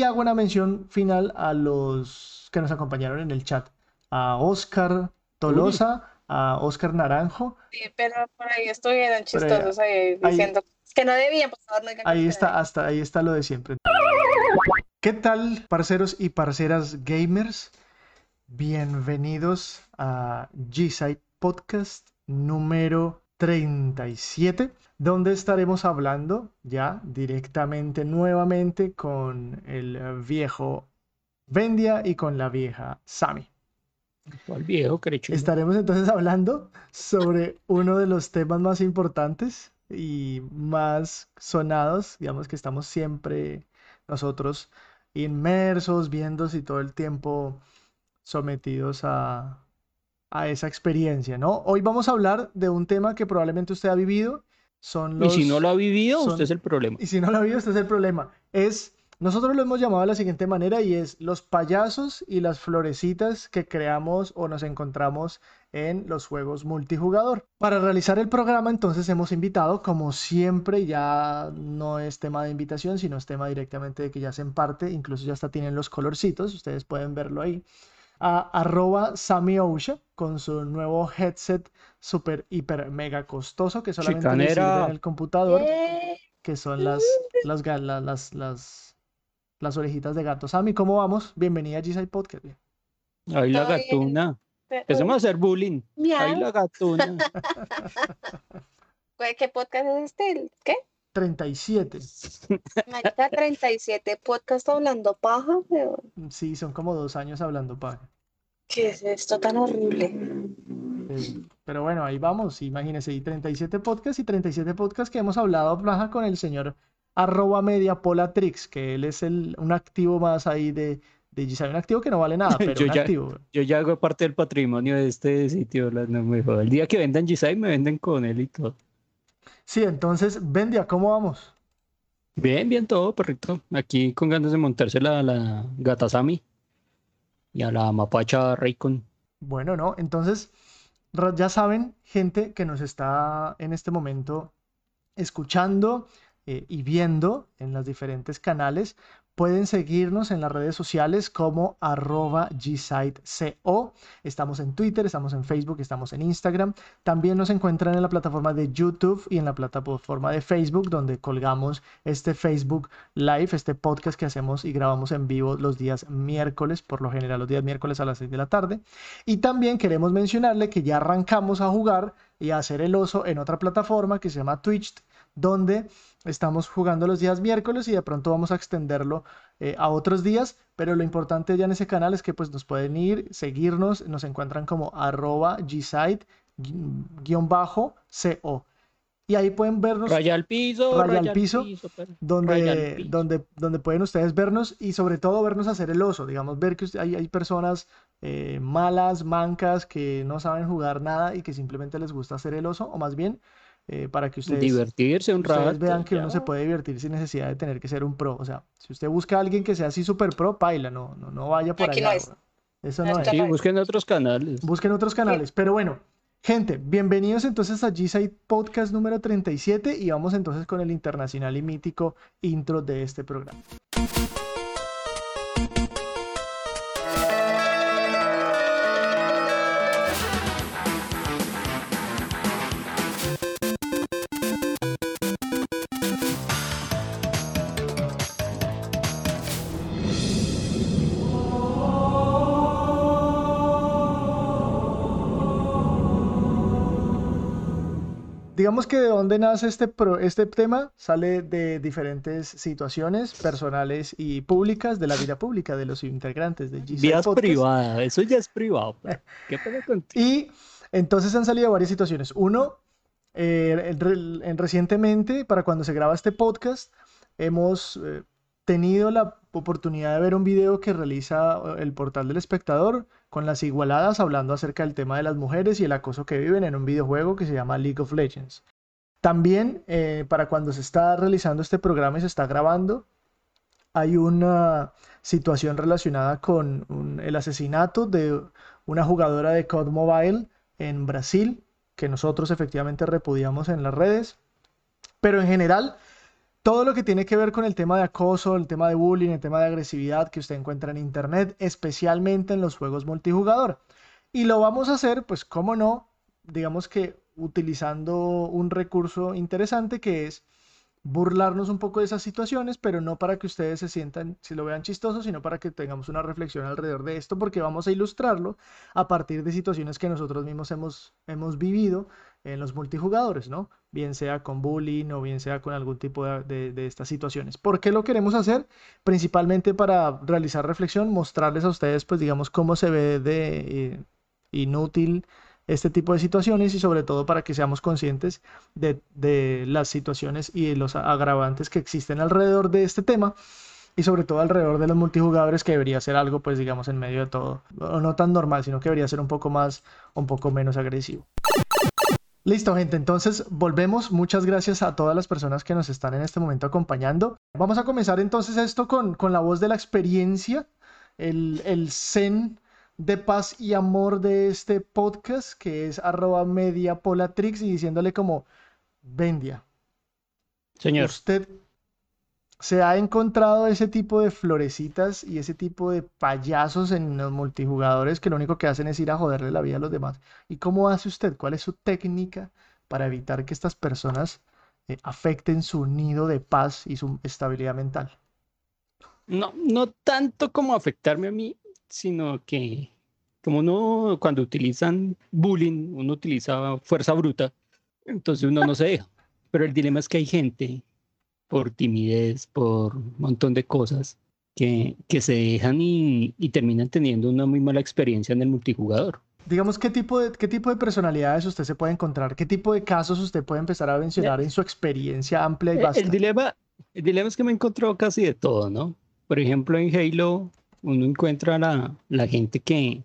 Y hago una mención final a los que nos acompañaron en el chat. A Oscar Tolosa, a Oscar Naranjo. Sí, pero por ahí estuvieron chistosos ahí, diciendo que no debían pasar. ahí está, hasta ahí está lo de siempre. ¿Qué tal, parceros y parceras gamers? Bienvenidos a G-Side Podcast número 37, donde estaremos hablando ya directamente nuevamente con el viejo Vendia y con la vieja Sami. ¿Cuál viejo, Estaremos entonces hablando sobre uno de los temas más importantes y más sonados, digamos que estamos siempre nosotros inmersos, viendo si todo el tiempo sometidos a, a esa experiencia, ¿no? Hoy vamos a hablar de un tema que probablemente usted ha vivido. Son los, y si no lo ha vivido, usted es el problema. Y si no lo ha vivido, usted es el problema. Es, nosotros lo hemos llamado de la siguiente manera y es los payasos y las florecitas que creamos o nos encontramos en los juegos multijugador. Para realizar el programa entonces hemos invitado, como siempre, ya no es tema de invitación, sino es tema directamente de que ya se parte, incluso ya hasta tienen los colorcitos, ustedes pueden verlo ahí a arroba Sammy con su nuevo headset super hiper mega costoso que solamente sirve en el computador, que son las, las, las, las, las, orejitas de gato. Sammy, ¿cómo vamos? Bienvenida a G-Side Podcast. Ahí la gatuna. Empecemos a hacer bullying. Ahí la gatuna. ¿Qué podcast es este? ¿Qué? 37. Marica, 37 podcast hablando paja, Sí, son como dos años hablando paja. ¿Qué es esto tan horrible? pero bueno, ahí vamos, imagínense, y 37 podcasts y 37 podcasts que hemos hablado paja con el señor arroba media polatrix, que él es el, un activo más ahí de, de un activo que no vale nada, pero yo un ya, activo. Yo ya hago parte del patrimonio de este sitio, no me El día que vendan Gisai me venden con él y todo. Sí, entonces, Vendia, ¿cómo vamos? Bien, bien todo, perrito. Aquí con ganas de montarse la, la gata Sami y a la mapacha Raycon. Bueno, no, entonces ya saben, gente que nos está en este momento escuchando eh, y viendo en los diferentes canales, Pueden seguirnos en las redes sociales como arroba gsiteco. Estamos en Twitter, estamos en Facebook, estamos en Instagram. También nos encuentran en la plataforma de YouTube y en la plataforma de Facebook, donde colgamos este Facebook Live, este podcast que hacemos y grabamos en vivo los días miércoles, por lo general los días miércoles a las 6 de la tarde. Y también queremos mencionarle que ya arrancamos a jugar y a hacer el oso en otra plataforma que se llama Twitch, donde Estamos jugando los días miércoles y de pronto vamos a extenderlo eh, a otros días, pero lo importante ya en ese canal es que pues nos pueden ir, seguirnos, nos encuentran como arroba gsite co. Y ahí pueden vernos raya al piso raya, al piso, donde, donde donde pueden ustedes vernos y sobre todo vernos hacer el oso digamos ver que hay, hay personas eh, malas mancas que no saben jugar nada y que simplemente les gusta hacer el oso o más bien eh, para que ustedes, divertirse un rato, vean que uno se puede divertir sin necesidad de tener que ser un pro. O sea, si usted busca a alguien que sea así súper pro, paila, no, no, no vaya por ahí. Eso no, es. Sí, busquen otros canales. Busquen otros canales. Pero bueno, gente, bienvenidos entonces a G-Side Podcast número 37 y vamos entonces con el internacional y mítico intro de este programa. Digamos que de dónde nace este, este tema sale de diferentes situaciones personales y públicas de la vida pública de los integrantes de G Vías privadas, eso ya es privado. ¿Qué pasa contigo? Y entonces han salido varias situaciones. Uno, eh, recientemente, para cuando se graba este podcast, hemos eh, tenido la oportunidad de ver un video que realiza eh, el portal del espectador con las igualadas hablando acerca del tema de las mujeres y el acoso que viven en un videojuego que se llama League of Legends. También eh, para cuando se está realizando este programa y se está grabando, hay una situación relacionada con el asesinato de una jugadora de COD Mobile en Brasil, que nosotros efectivamente repudiamos en las redes. Pero en general, todo lo que tiene que ver con el tema de acoso, el tema de bullying, el tema de agresividad que usted encuentra en Internet, especialmente en los juegos multijugador. Y lo vamos a hacer, pues, cómo no, digamos que utilizando un recurso interesante que es burlarnos un poco de esas situaciones, pero no para que ustedes se sientan, si lo vean chistoso, sino para que tengamos una reflexión alrededor de esto, porque vamos a ilustrarlo a partir de situaciones que nosotros mismos hemos, hemos vivido en los multijugadores, ¿no? Bien sea con bullying o bien sea con algún tipo de, de, estas situaciones. ¿Por qué lo queremos hacer? Principalmente para realizar reflexión, mostrarles a ustedes, pues digamos, cómo se ve de eh, inútil este tipo de situaciones y sobre todo para que seamos conscientes de, las situaciones y de los agravantes que existen alrededor de este tema y sobre todo alrededor de los multijugadores que debería ser algo pues digamos en medio de todo no tan normal sino que debería ser un poco más un poco menos agresivo Listo, gente. Entonces, volvemos. Muchas gracias a todas las personas que nos están en este momento acompañando. Vamos a comenzar entonces esto con, con la voz de la experiencia, el, el zen de paz y amor de este podcast, que es arroba mediapolatrix, y diciéndole como, Vendia. Señor. Usted se ha encontrado ese tipo de florecitas y ese tipo de payasos en los multijugadores que lo único que hacen es ir a joderle la vida a los demás. ¿Y cómo hace usted? ¿Cuál es su técnica para evitar que estas personas eh, afecten su nido de paz y su estabilidad mental? No, no tanto como afectarme a mí, sino que como uno cuando utilizan bullying, uno utiliza fuerza bruta, entonces uno no se deja. Pero el dilema es que hay gente, por timidez, por un montón de cosas, que, que se dejan y, y terminan teniendo una muy mala experiencia en el multijugador. Digamos, ¿qué tipo, de, ¿qué tipo de personalidades usted se puede encontrar? ¿Qué tipo de casos usted puede empezar a mencionar en su experiencia amplia y vasta? El dilema, el dilema es que me encontró casi de todo, ¿no? Por ejemplo, en Halo uno encuentra la, la gente que,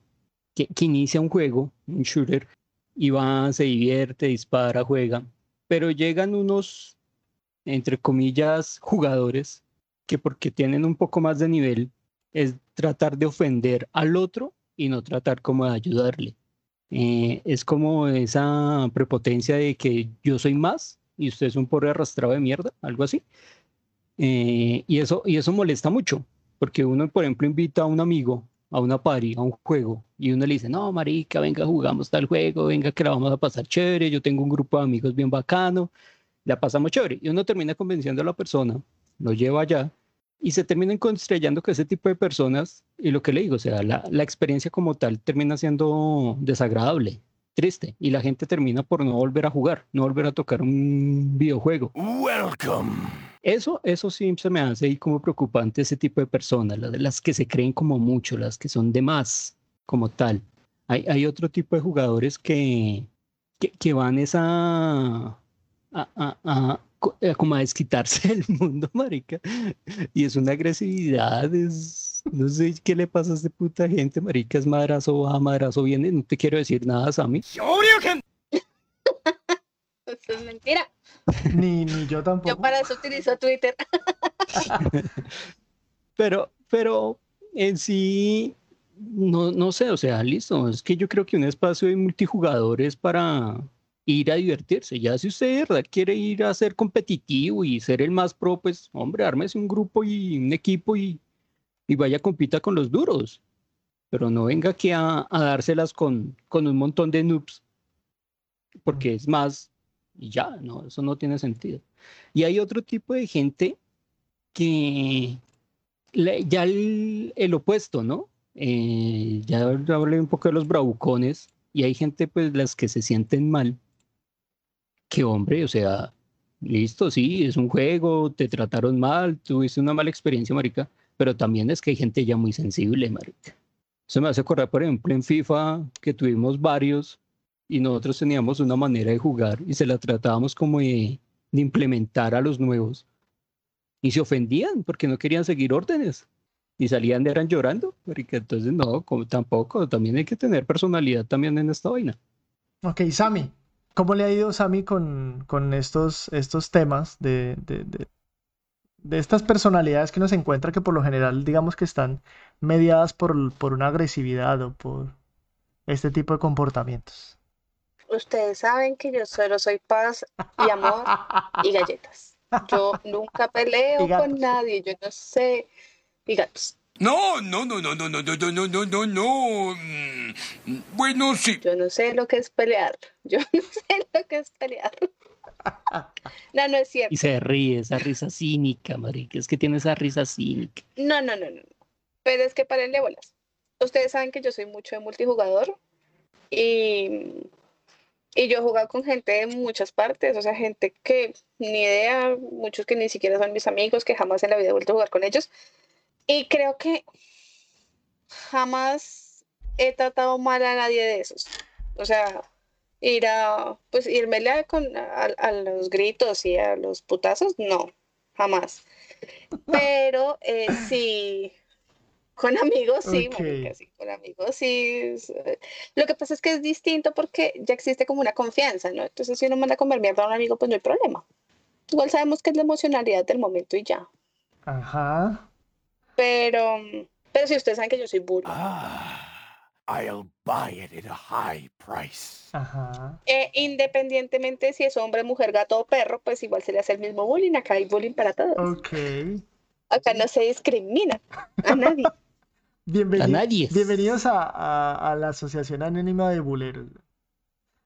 que, inicia un juego, un shooter, y va, se divierte, dispara, juega, pero llegan unos, entre comillas, jugadores que porque tienen un poco más de nivel, es tratar de ofender al otro y no tratar como de ayudarle. Eh, es como esa prepotencia de que yo soy más y usted es un pobre arrastrado de mierda, algo así. Eh, y, eso, y eso molesta mucho, porque uno, por ejemplo, invita a un amigo a una party, a un juego, y uno le dice, no, marica, venga, jugamos tal juego, venga, que la vamos a pasar chévere, yo tengo un grupo de amigos bien bacano, la pasamos chévere. Y uno termina convenciendo a la persona, lo lleva allá, y se termina estrellando con ese tipo de personas, y lo que le digo, o sea, la, la experiencia como tal termina siendo desagradable, triste, y la gente termina por no volver a jugar, no volver a tocar un videojuego. Welcome eso, eso sí se me hace ahí como preocupante ese tipo de personas, las, las que se creen como mucho, las que son de más como tal. Hay, hay otro tipo de jugadores que, que, van esa a, a, a, eh, como a desquitarse del mundo, marica. Y es una agresividad, es, no sé qué le pasa a esta puta gente, marica, es madrazo va, madrazo viene, no te quiero decir nada, Sammy. Eso es mentira. Ni, ni yo tampoco. Yo para eso utilizo Twitter. pero, pero en sí, no, no sé, o sea, listo. Es que yo creo que un espacio de multijugadores para ir a divertirse. Ya si usted de verdad quiere ir a ser competitivo y ser el más pro, pues, hombre, ármese un grupo y un equipo y, y vaya compita con los duros. Pero no venga aquí a, dárselas con, con un montón de noobs. Porque es más, y ya, no, eso no tiene sentido. Y hay otro tipo de gente que ya el, el opuesto, ¿no? Eh, ya hablé un poco de los bravucones y hay gente pues las que se sienten mal. Que hombre, o sea, listo, sí, es un juego, te trataron mal, tuviste una mala experiencia, marica, pero también es que hay gente ya muy sensible, marica. Eso me hace acordar, por ejemplo, en FIFA, que tuvimos varios y nosotros teníamos una manera de jugar y se la tratábamos como de, implementar a los nuevos. Y se ofendían porque no querían seguir órdenes. Y salían de eran llorando. Porque entonces no, como, tampoco. También hay que tener personalidad también en esta vaina. Ok, Sammy. ¿Cómo le ha ido Sammy con, con estos, estos temas de, de, de, de, estas personalidades que nos encuentra que por lo general digamos que están mediadas por, por una agresividad o por este tipo de comportamientos? Ustedes saben que yo solo soy paz y amor y galletas. Yo nunca peleo con nadie, yo no sé. Y gatos. No, no, no, no, no, no, no, no, no, no, no. Bueno, sí. Yo no sé lo que es pelear. Yo no sé lo que es pelear. No, no es cierto. Y se ríe, esa risa cínica, marica. Es que tiene esa risa cínica. No, no, no, no. Pero es que parenle bolas. Ustedes saben que yo soy mucho de multijugador y, y yo he jugado con gente de muchas partes, o sea, gente que ni idea, muchos que ni siquiera son mis amigos, que jamás en la vida he vuelto a jugar con ellos. Y creo que jamás he tratado mal a nadie de esos. O sea, ir a, pues irme con, a, los gritos y a los putazos, no, jamás. Pero eh, sí, con amigos sí, sí, con amigos sí. Lo que pasa es que es distinto porque ya existe como una confianza, ¿no? Entonces si uno manda a comer mierda a un amigo, pues no hay problema. Igual sabemos que es la emocionalidad del momento y ya. Ajá. Pero, pero si ustedes saben que yo soy bully. Ah. I'll buy it at a high price. Ajá. Eh, independientemente si es hombre, mujer, gato o perro, pues igual se le hace el mismo bullying. Acá hay bullying para todos. Ok. Acá no se discrimina a nadie. a nadie. Bienvenidos a, a, la Asociación Anónima de Buleros.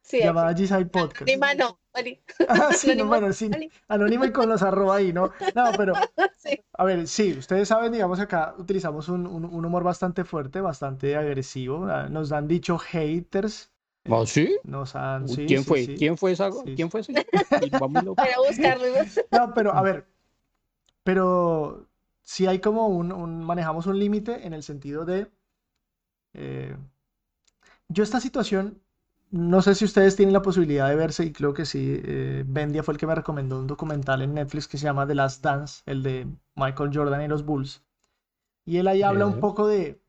Sí, llamada G-Side Podcast. Anónima no, Ah, sí, no, bueno, sí. Anónimo y con los arroba ahí, ¿no? No, pero. A ver, sí, ustedes saben, digamos, acá utilizamos un, un, humor bastante fuerte, bastante agresivo. Ah, nos han dicho haters. ¿Ah, sí? Nos han, sí, ¿Quién, fue? ¿Quién fue esa? ¿Quién fue ese? Para buscarlo. No, pero a ver, pero sí hay como un, un manejamos un límite en el sentido de. Eh, yo esta situación no sé si ustedes tienen la posibilidad de verse, y creo que sí, eh, Bendia fue el que me recomendó un documental en Netflix que se llama The Last Dance, el de Michael Jordan y los Bulls. Y él ahí habla un poco de,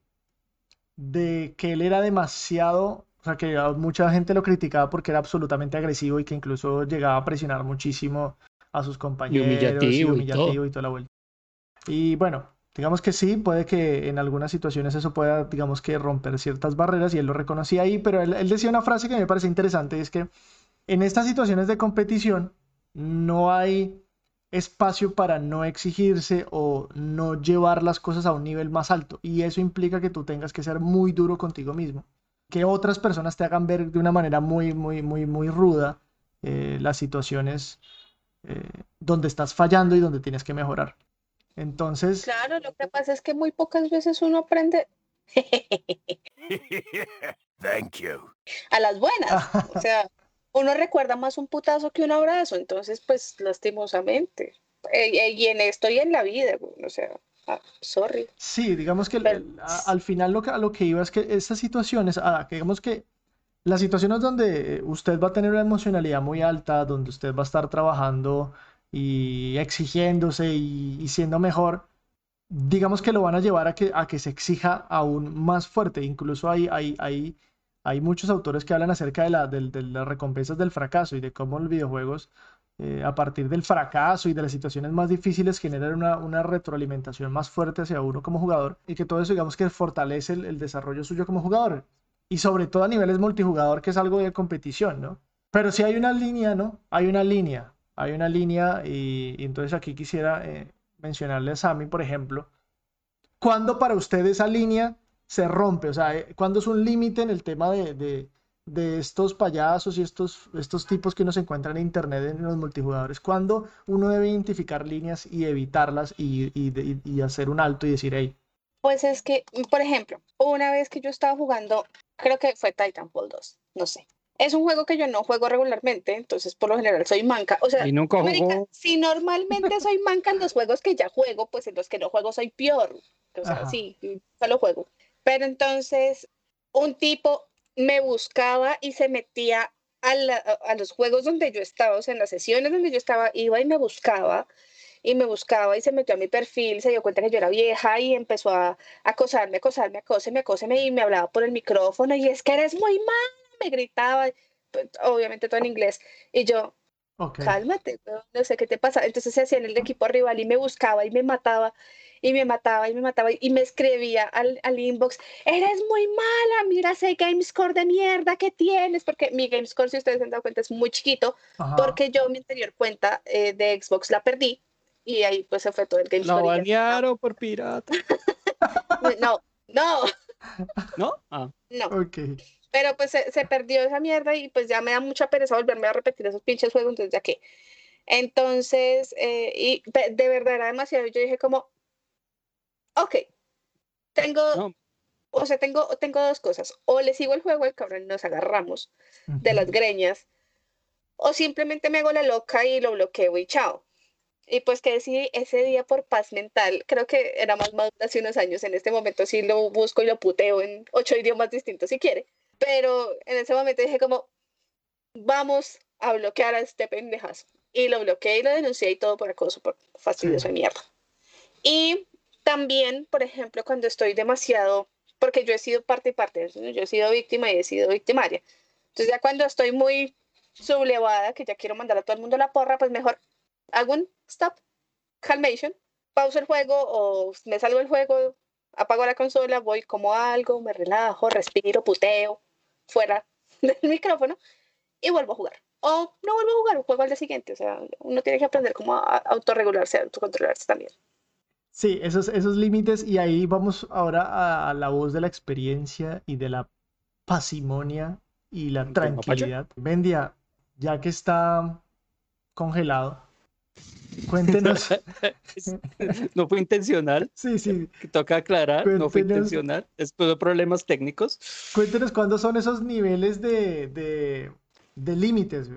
de que él era demasiado, o sea, que mucha gente lo criticaba porque era absolutamente agresivo y que incluso llegaba a presionar muchísimo a sus compañeros. Y humillativo y, todo. y toda la vuelta. Y bueno, Digamos que sí, puede que en algunas situaciones eso pueda, digamos que romper ciertas barreras y él lo reconocía ahí, pero él, decía una frase que me parece interesante, y es que en estas situaciones de competición no hay espacio para no exigirse o no llevar las cosas a un nivel más alto y eso implica que tú tengas que ser muy duro contigo mismo, que otras personas te hagan ver de una manera muy, muy, muy, muy ruda eh, las situaciones eh, donde estás fallando y donde tienes que mejorar. Entonces. Claro, lo que pasa es que muy pocas veces uno aprende. Thank you. A las buenas. o sea, uno recuerda más un putazo que un abrazo. Entonces, pues, lastimosamente. Eh, eh, y en esto y en la vida, o sea. Ah, sorry. Sí, digamos que al final lo que, a lo que iba es que estas situaciones, ah, que digamos que las situaciones donde usted va a tener una emocionalidad muy alta, donde usted va a estar trabajando y exigiéndose y, siendo mejor, digamos que lo van a llevar a que, a que se exija aún más fuerte. Incluso hay, hay, hay, hay muchos autores que hablan acerca de, la, de, las recompensas del fracaso y de cómo los videojuegos, eh, a partir del fracaso y de las situaciones más difíciles, generan una, una, retroalimentación más fuerte hacia uno como jugador y que todo eso, digamos que fortalece el, el desarrollo suyo como jugador. Y sobre todo a niveles multijugador, que es algo de competición, ¿no? Pero si hay una línea, ¿no? Hay una línea hay una línea y, entonces aquí quisiera eh, mencionarle a Sammy, por ejemplo, ¿cuándo para usted esa línea se rompe? O sea, eh, ¿cuándo es un límite en el tema de, estos payasos y estos, estos tipos que uno se encuentran en internet en los multijugadores? ¿Cuándo uno debe identificar líneas y evitarlas y, y hacer un alto y decir, hey? Pues es que, por ejemplo, una vez que yo estaba jugando, creo que fue Titanfall 2, no sé, es un juego que yo no juego regularmente, entonces por lo general soy manca. O sea, si normalmente soy manca en los juegos que ya juego, pues en los que no juego soy peor. O sea, sí, solo juego. Pero entonces un tipo me buscaba y se metía a, a, los juegos donde yo estaba, o sea, en las sesiones donde yo estaba, iba y me buscaba y me buscaba y se metió a mi perfil, se dio cuenta que yo era vieja y empezó a acosarme, acosarme, acosarme, acosarme y me hablaba por el micrófono y es que eres muy mal me gritaba, pues, obviamente todo en inglés, y yo, cálmate, no sé qué te pasa. Entonces se hacía en el equipo rival y me buscaba y me mataba. y me mataba y me mataba y me escribía al, al inbox, eres muy mala, mira ese GameScore de mierda que tienes, porque mi GameScore, si ustedes se han dado cuenta, es muy chiquito, porque yo mi anterior cuenta eh, de Xbox la perdí y ahí pues se fue todo el GameScore. La banearon por pirata. no, no. ¿No? Ah. No. Ok. Pero pues se, perdió esa mierda y pues ya me da mucha pereza volverme a repetir esos pinches juegos, entonces ya que. Entonces, eh, y de verdad era demasiado. Yo dije como, ok, tengo, o sea, tengo, tengo dos cosas. O le sigo el juego al cabrón y nos agarramos de las greñas, o simplemente me hago la loca y lo bloqueo y chao. Y pues que decidí ese día por paz mental, creo que era más madura hace unos años, en este momento sí lo busco y lo puteo en ocho idiomas distintos si quiere, pero en ese momento dije como, vamos a bloquear a este pendejazo. Y lo bloqueé y lo denuncié y todo por acoso, por fastidioso de mierda. Y también, por ejemplo, cuando estoy demasiado, porque yo he sido parte y parte, yo he sido víctima y he sido victimaria. Entonces ya cuando estoy muy sublevada, que ya quiero mandar a todo el mundo la porra, pues mejor hago un stop, calmation, pauso el juego o me salgo del juego, apago la consola, voy como algo, me relajo, respiro, puteo, fuera del micrófono y vuelvo a jugar. O no vuelvo a jugar, juego al día siguiente. O sea, uno tiene que aprender cómo a autorregularse, a autocontrolarse también. Sí, esos, esos límites, y ahí vamos ahora a, la voz de la experiencia y de la pasimonia y la tranquilidad. Bendia, ya que está congelado, Cuéntenos. no fue intencional. Sí, sí. Toca aclarar, no fue intencional. Después de problemas técnicos. Cuéntenos cuándo son esos niveles de, de, límites.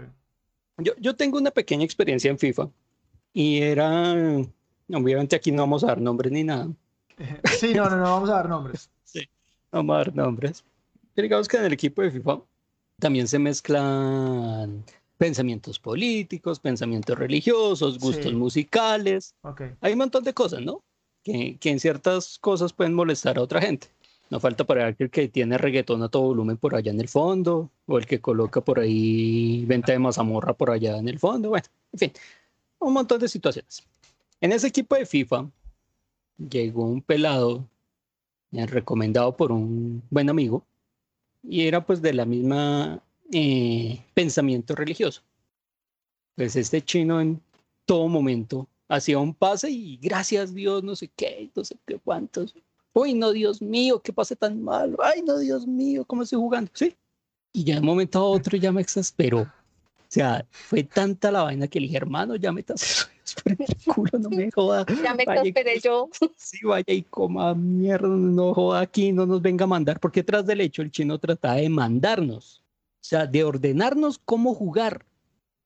Yo, yo tengo una pequeña experiencia en FIFA y era, obviamente aquí no vamos a dar nombres ni nada. Sí, no, no, no vamos a dar nombres. sí, no vamos a dar nombres. digamos que en el equipo de FIFA también se mezclan pensamientos políticos, pensamientos religiosos, gustos musicales. Hay un montón de cosas, ¿no? Que, que, en ciertas cosas pueden molestar a otra gente. No falta para aquel que tiene reggaetón a todo volumen por allá en el fondo, o el que coloca por ahí venta de mazamorra por allá en el fondo. Bueno, en fin, un montón de situaciones. En ese equipo de FIFA llegó un pelado eh, recomendado por un buen amigo y era pues de la misma eh, pensamiento religioso. Pues este chino en todo momento hacía un pase y gracias Dios, no sé qué, no sé qué cuántos. Uy, no, Dios mío, qué pase tan malo. Ay, no, Dios mío, cómo estoy jugando. Sí. Y ya de un momento a otro ya me exasperó. O sea, fue tanta la vaina que le dije, hermano, ya me estás por el culo, no me joda. Ya me exasperé yo. Sí, vaya y coma mierda, no joda aquí, no nos venga a mandar, porque tras del hecho el chino trataba de mandarnos. O sea, de ordenarnos cómo jugar.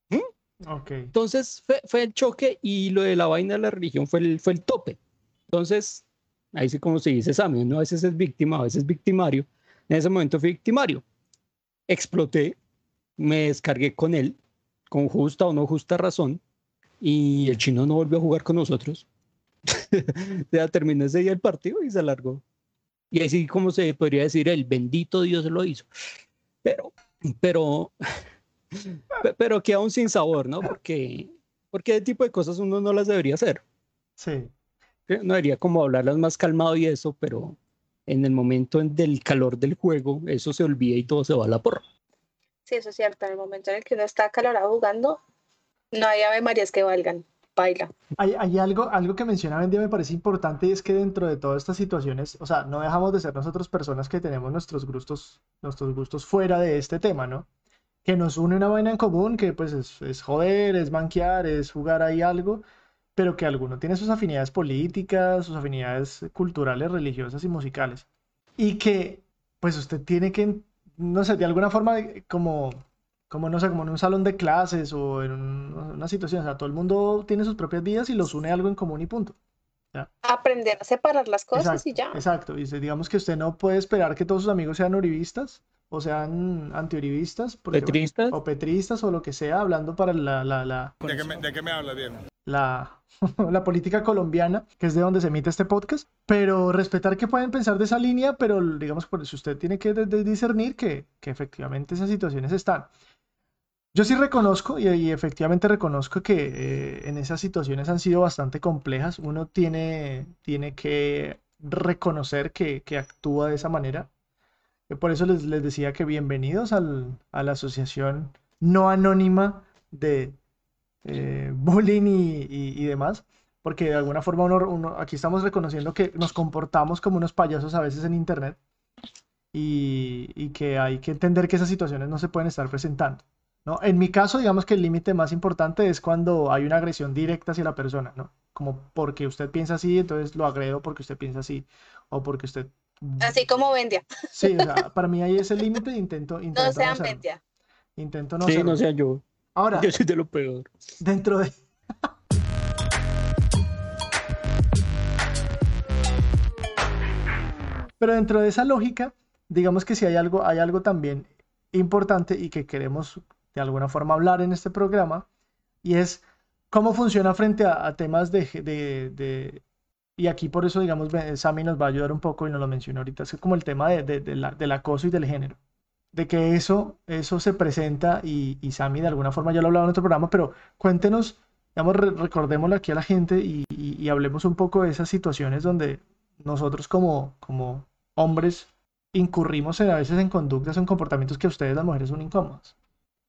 ¿Mm? Okay. Entonces fue, el choque y lo de la vaina de la religión fue el, fue el tope. Entonces, ahí sí como se dice Sammy, ¿no? a veces es víctima, a veces es victimario. En ese momento fui victimario. Exploté, me descargué con él, con justa o no justa razón, y el chino no volvió a jugar con nosotros. ya terminó ese día el partido y se alargó. Y así como se podría decir, el bendito Dios lo hizo. Pero pero, pero que aún sin sabor, ¿no? Porque, porque ese tipo de cosas uno no las debería hacer. Sí. No debería como hablarlas más calmado y eso, pero en el momento del calor del juego, eso se olvida y todo se va a la porra. Sí, eso es cierto. En el momento en el que uno está calorado jugando, no hay ave marías que valgan. Hay, algo, algo que menciona Bendia me parece importante y es que dentro de todas estas situaciones, o sea, no dejamos de ser nosotros personas que tenemos nuestros gustos, nuestros gustos fuera de este tema, ¿no? Que nos une una vaina en común, que pues es, es joder, es manquear, es jugar ahí algo, pero que alguno tiene sus afinidades políticas, sus afinidades culturales, religiosas y musicales. Y que pues usted tiene que, no sé, de alguna forma como como no sé, como en un salón de clases o en una situación, o sea, todo el mundo tiene sus propias vidas y los une algo en común y punto. Aprender a separar las cosas y ya. Exacto, y digamos que usted no puede esperar que todos sus amigos sean uribistas o sean antiuribistas, petristas o petristas o lo que sea, hablando para la... la, la ¿De, qué me, ¿De, qué me, habla, Diego? La, la política colombiana, que es de donde se emite este podcast, pero respetar que pueden pensar de esa línea, pero digamos, por si usted tiene que discernir que, que efectivamente esas situaciones están. Yo sí reconozco y, efectivamente reconozco que eh, en esas situaciones han sido bastante complejas. Uno tiene, tiene que reconocer que, actúa de esa manera. Por eso les, decía que bienvenidos al, a la asociación no anónima de eh, bullying y, demás, porque de alguna forma uno, aquí estamos reconociendo que nos comportamos como unos payasos a veces en Internet y, y que hay que entender que esas situaciones no se pueden estar presentando. ¿No? En mi caso, digamos que el límite más importante es cuando hay una agresión directa hacia la persona, ¿no? Como porque usted piensa así, entonces lo agredo porque usted piensa así, o porque usted... Así como Vendia. Sí, o sea, para mí hay ese límite e intento, intento... No sean Vendia. Intento no Sí, no sea yo. Ahora... Yo soy de lo peor. Dentro de... Pero dentro de esa lógica, digamos que si hay algo, hay algo también importante y que queremos de alguna forma hablar en este programa, y es cómo funciona frente a, temas de, de, Y aquí por eso, digamos, Sammy nos va a ayudar un poco y nos lo mencionó ahorita, es como el tema de, del acoso y del género. De que eso, eso se presenta y, y Sammy de alguna forma ya lo hablaba en otro programa, pero cuéntenos, digamos, recordémoslo aquí a la gente y, y, hablemos un poco de esas situaciones donde nosotros como, como hombres incurrimos a veces en conductas en comportamientos que a ustedes las mujeres son incómodos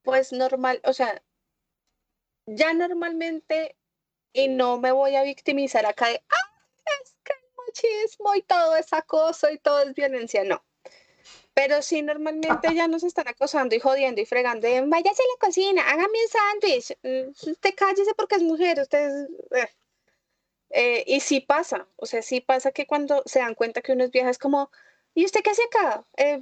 pues normal, o sea, ya normalmente, y no me voy a victimizar acá de, ah, es que el machismo y todo es acoso y todo es violencia, no. Pero sí, normalmente ya nos están acosando y jodiendo y fregando. Váyase a la cocina, hágame un sándwich. Mm, usted cállese porque es mujer, usted eh. Eh, y sí pasa, o sea, sí pasa que cuando se dan cuenta que uno es vieja es como, ¿y usted qué hace acá? Eh,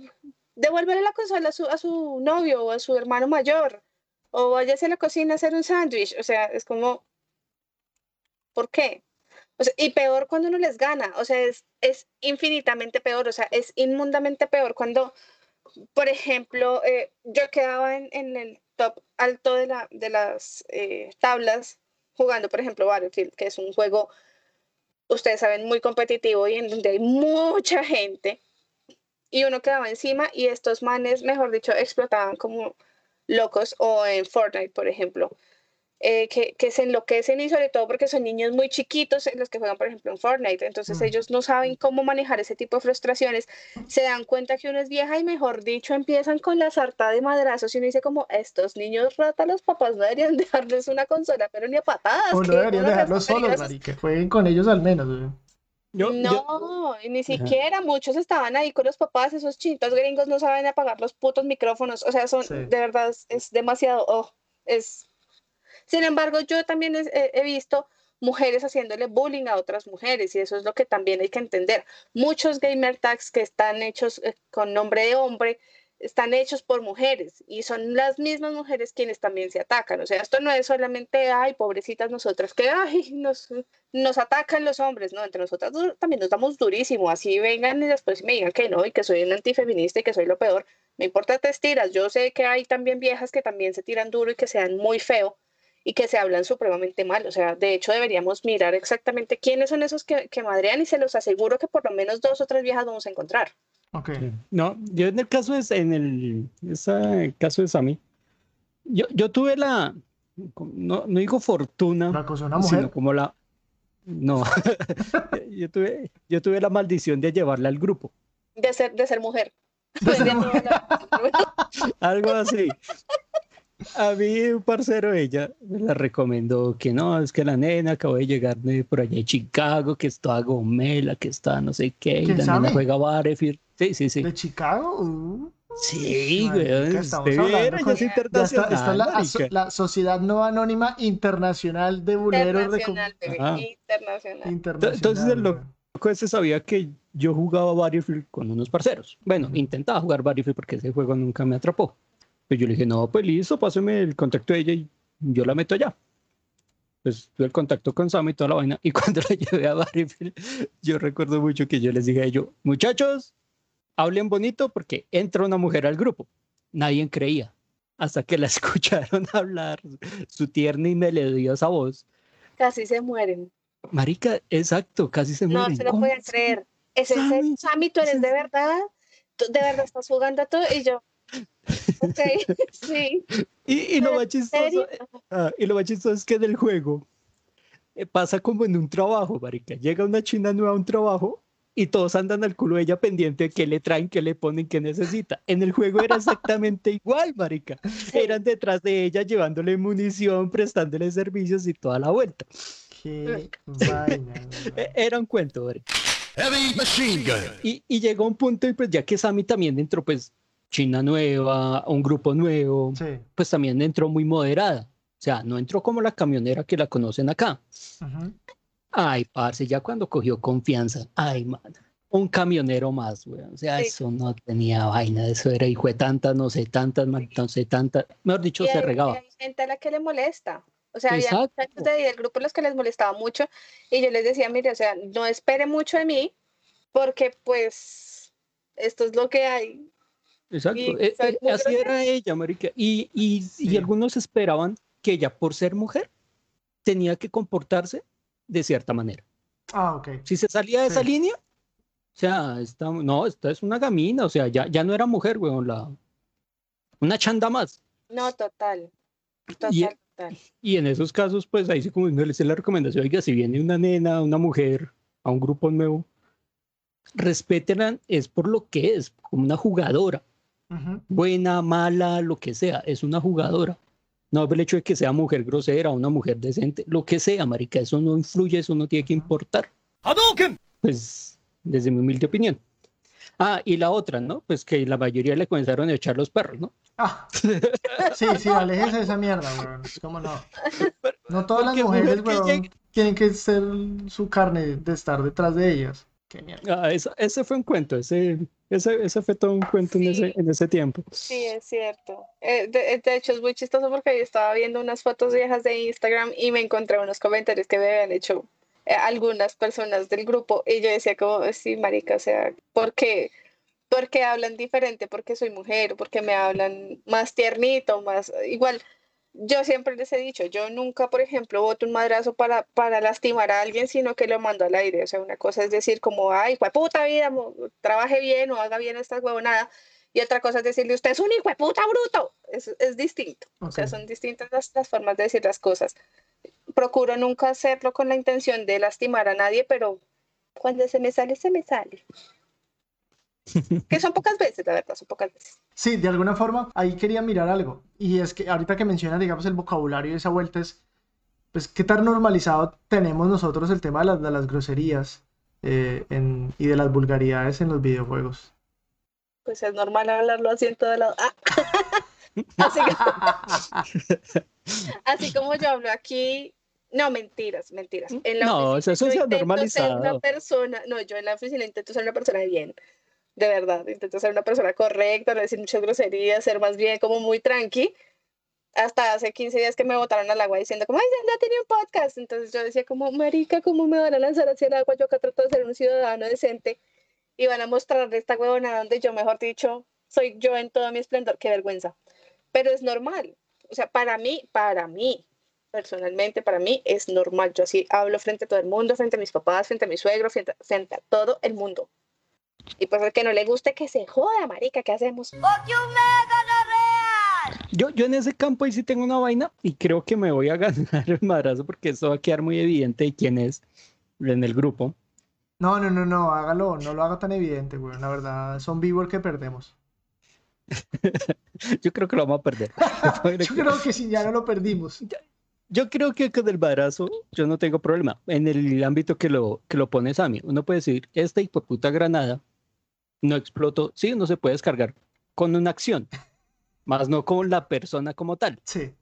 devuélvele la consola a su, a su novio o a su hermano mayor, o váyase a la cocina a hacer un sándwich, o sea, es como, ¿por qué? y peor cuando uno les gana, o sea, es, infinitamente peor, o sea, es inmundamente peor cuando, por ejemplo, eh, yo quedaba en, en, el top alto de, la, de las eh, tablas jugando, por ejemplo, Battlefield, que es un juego, ustedes saben, muy competitivo y en donde hay mucha gente y uno quedaba encima y estos manes, mejor dicho, explotaban como locos o en Fortnite, por ejemplo, eh, que, que, se enloquecen y sobre todo porque son niños muy chiquitos los que juegan, por ejemplo, en Fortnite, entonces mm. ellos no saben cómo manejar ese tipo de frustraciones, se dan cuenta que uno es vieja y mejor dicho empiezan con la sarta de madrazos y uno dice como, estos niños rata, los papás no deberían dejarles una consola, pero ni a patadas. O no deberían dejarlos solos, que jueguen con ellos al menos no, ni siquiera muchos estaban ahí con los papás, esos chitos gringos no saben apagar los putos micrófonos, o sea, son de verdad es, demasiado, oh, es. Sin embargo, yo también he, visto mujeres haciéndole bullying a otras mujeres y eso es lo que también hay que entender. Muchos gamer tags que están hechos eh, con nombre de hombre están hechos por mujeres y son las mismas mujeres quienes también se atacan. O sea, esto no es solamente, ay, pobrecitas nosotras, que, ay, nos, nos atacan los hombres, ¿no? Entre nosotras también nos damos durísimo, así vengan y después me digan que no y que soy un antifeminista y que soy lo peor. Me importa te tiras, yo sé que hay también viejas que también se tiran duro y que sean muy feo y que se hablan supremamente mal. O sea, de hecho deberíamos mirar exactamente quiénes son esos que, que madrean y se los aseguro que por lo menos dos o tres viejas vamos a encontrar. No, yo en el caso es en el ese caso de Sammy, yo, yo tuve la no, no digo fortuna, sino como la no, yo tuve yo tuve la maldición de llevarla al grupo. De ser de ser mujer. Algo así. A mí un parcero ella me la recomendó que no, es que la nena acabó de llegar de por allá de Chicago, que está Gomela, que está no sé qué, y la nena juega Battlefield. Sí, sí, sí. ¿De Chicago? Uh. Sí, güey. Está, la, Sociedad No Anónima Internacional de Buleros. Internacional, Internacional. Internacional. Entonces el loco ese sabía que yo jugaba Battlefield con unos parceros. Bueno, intentaba jugar Battlefield porque ese juego nunca me atrapó. Pues yo le dije, no, pues listo, páseme el contacto de ella y yo la meto allá. Pues tuve el contacto con Sam y toda la vaina. Y cuando la llevé a Battlefield, yo recuerdo mucho que yo les dije a ellos, muchachos, hablen bonito porque entra una mujer al grupo. Nadie creía hasta que la escucharon hablar su tierna y melodiosa voz. Casi se mueren. Marica, exacto, casi se mueren. No se lo pueden creer. ¿Es Sammy, Sammy, tú eres de verdad? ¿De verdad estás jugando a todo? Y yo, Ok, sí. Y, lo más chistoso, ah, y lo más chistoso es que del juego eh, pasa como en un trabajo, marica. Llega una china nueva a un trabajo y todos andan al culo de ella pendiente de qué le traen, qué le ponen, qué necesita. En el juego era exactamente igual, marica. Eran detrás de ella llevándole munición, prestándole servicios y toda la vuelta. Qué vaina. E, era un cuento, marica. Y, y, llegó un punto, y pues ya que Sammy también entró, pues China nueva, un grupo nuevo, pues también entró muy moderada. O sea, no entró como la camionera que la conocen acá. Ay, parce, ya cuando cogió confianza, ay, man, un camionero más, güey. O sea, eso no tenía vaina, eso era hijo de tantas, no sé, tantas, no sé, tantas. Mejor dicho, se regaba. Hay gente a la que le molesta. O sea, había gente del grupo los que les molestaba mucho y yo les decía, mire, o sea, no espere mucho de mí porque pues esto es lo que hay. Exacto, e, e, así era ella, marica. Y, y, y algunos esperaban que ella, por ser mujer, tenía que comportarse de cierta manera. Ah, ok. Si se salía de esa línea, o sea, esta, no, esta es una gamina, o sea, ya, ya no era mujer, weón, la, una chanda más. No, total. Total, y, total. Y en esos casos, pues ahí sí como no les la recomendación, oiga, si viene una nena, una mujer a un grupo nuevo, respétenla, es por lo que es, como una jugadora. Buena, mala, lo que sea, es una jugadora. No el hecho de que sea mujer grosera, una mujer decente, lo que sea, marica, eso no influye, eso no tiene que importar. Pues, desde mi humilde opinión. Ah, y la otra, ¿no? Pues que la mayoría le comenzaron a echar los perros, ¿no? Ah. Sí, sí, aléjese de esa mierda, weón. ¿Cómo no? No todas las mujeres, weón, tienen que ser su carne de estar detrás de ellas. Qué mierda. Ah, ese fue un cuento, ese ese, ese fue todo un cuento en, ese, en ese tiempo. Sí, es cierto. Eh, de, de, hecho, es muy chistoso porque yo estaba viendo unas fotos viejas de Instagram y me encontré unos comentarios que me habían hecho eh, algunas personas del grupo y yo decía como, sí, marica, o sea, ¿por qué? Porque hablan diferente, porque soy mujer, porque me hablan más tiernito, más igual yo siempre les he dicho, yo nunca, por ejemplo, voto un madrazo para, para lastimar a alguien, sino que lo mando al aire. O sea, una cosa es decir como, ay, puta vida, trabaje bien o haga bien esta huevonada. Y otra cosa es decirle, usted es un hijo de puta bruto. Es, es distinto. O sea, son distintas las, las, formas de decir las cosas. Procuro nunca hacerlo con la intención de lastimar a nadie, pero cuando se me sale, se me sale. que son pocas veces, la verdad, son pocas veces. Sí, de alguna forma, ahí quería mirar algo. Y es que ahorita que mencionas, digamos, el vocabulario de esa vuelta es, pues, qué tan normalizado tenemos nosotros el tema de las, de las groserías eh, en, y de las vulgaridades en los videojuegos. Pues es normal hablarlo así en todo lado. Ah. así, así como yo hablo aquí, no, mentiras, mentiras. En no, eso, se ha normalizado. una persona, no, yo en la oficina intento ser una persona bien de verdad, intento ser una persona correcta, no decir muchas groserías, ser más bien como muy tranqui. Hasta hace 15 días que me botaron al agua diciendo como, ay, ya tenía un podcast. Entonces yo decía como, marica, ¿cómo me van a lanzar hacia el agua? Yo acá trato de ser un ciudadano decente y van a mostrarle esta huevona donde yo, mejor dicho, soy yo en todo mi esplendor. Qué vergüenza. Pero es normal. O sea, para mí, para mí, personalmente, para mí es normal. Yo así hablo frente a todo el mundo, frente a mis papás, frente a mi suegro, frente a todo el mundo. Y pues al que no le guste que se joda, marica, ¿qué hacemos? Yo, yo en ese campo ahí sí tengo una vaina y creo que me voy a ganar el madrazo porque eso va a quedar muy evidente de quién es en el grupo. No, no, no, no, hágalo, no lo haga tan evidente, güey. La verdad, son vivos que perdemos. yo creo que lo vamos a perder. yo creo que si ya no lo perdimos. Yo creo que con el madrazo yo no tengo problema. En el ámbito que lo, que lo pones a mí, uno puede decir, esta puta granada no explotó, sí, no se puede descargar con una acción, más no con la persona como tal. Sí.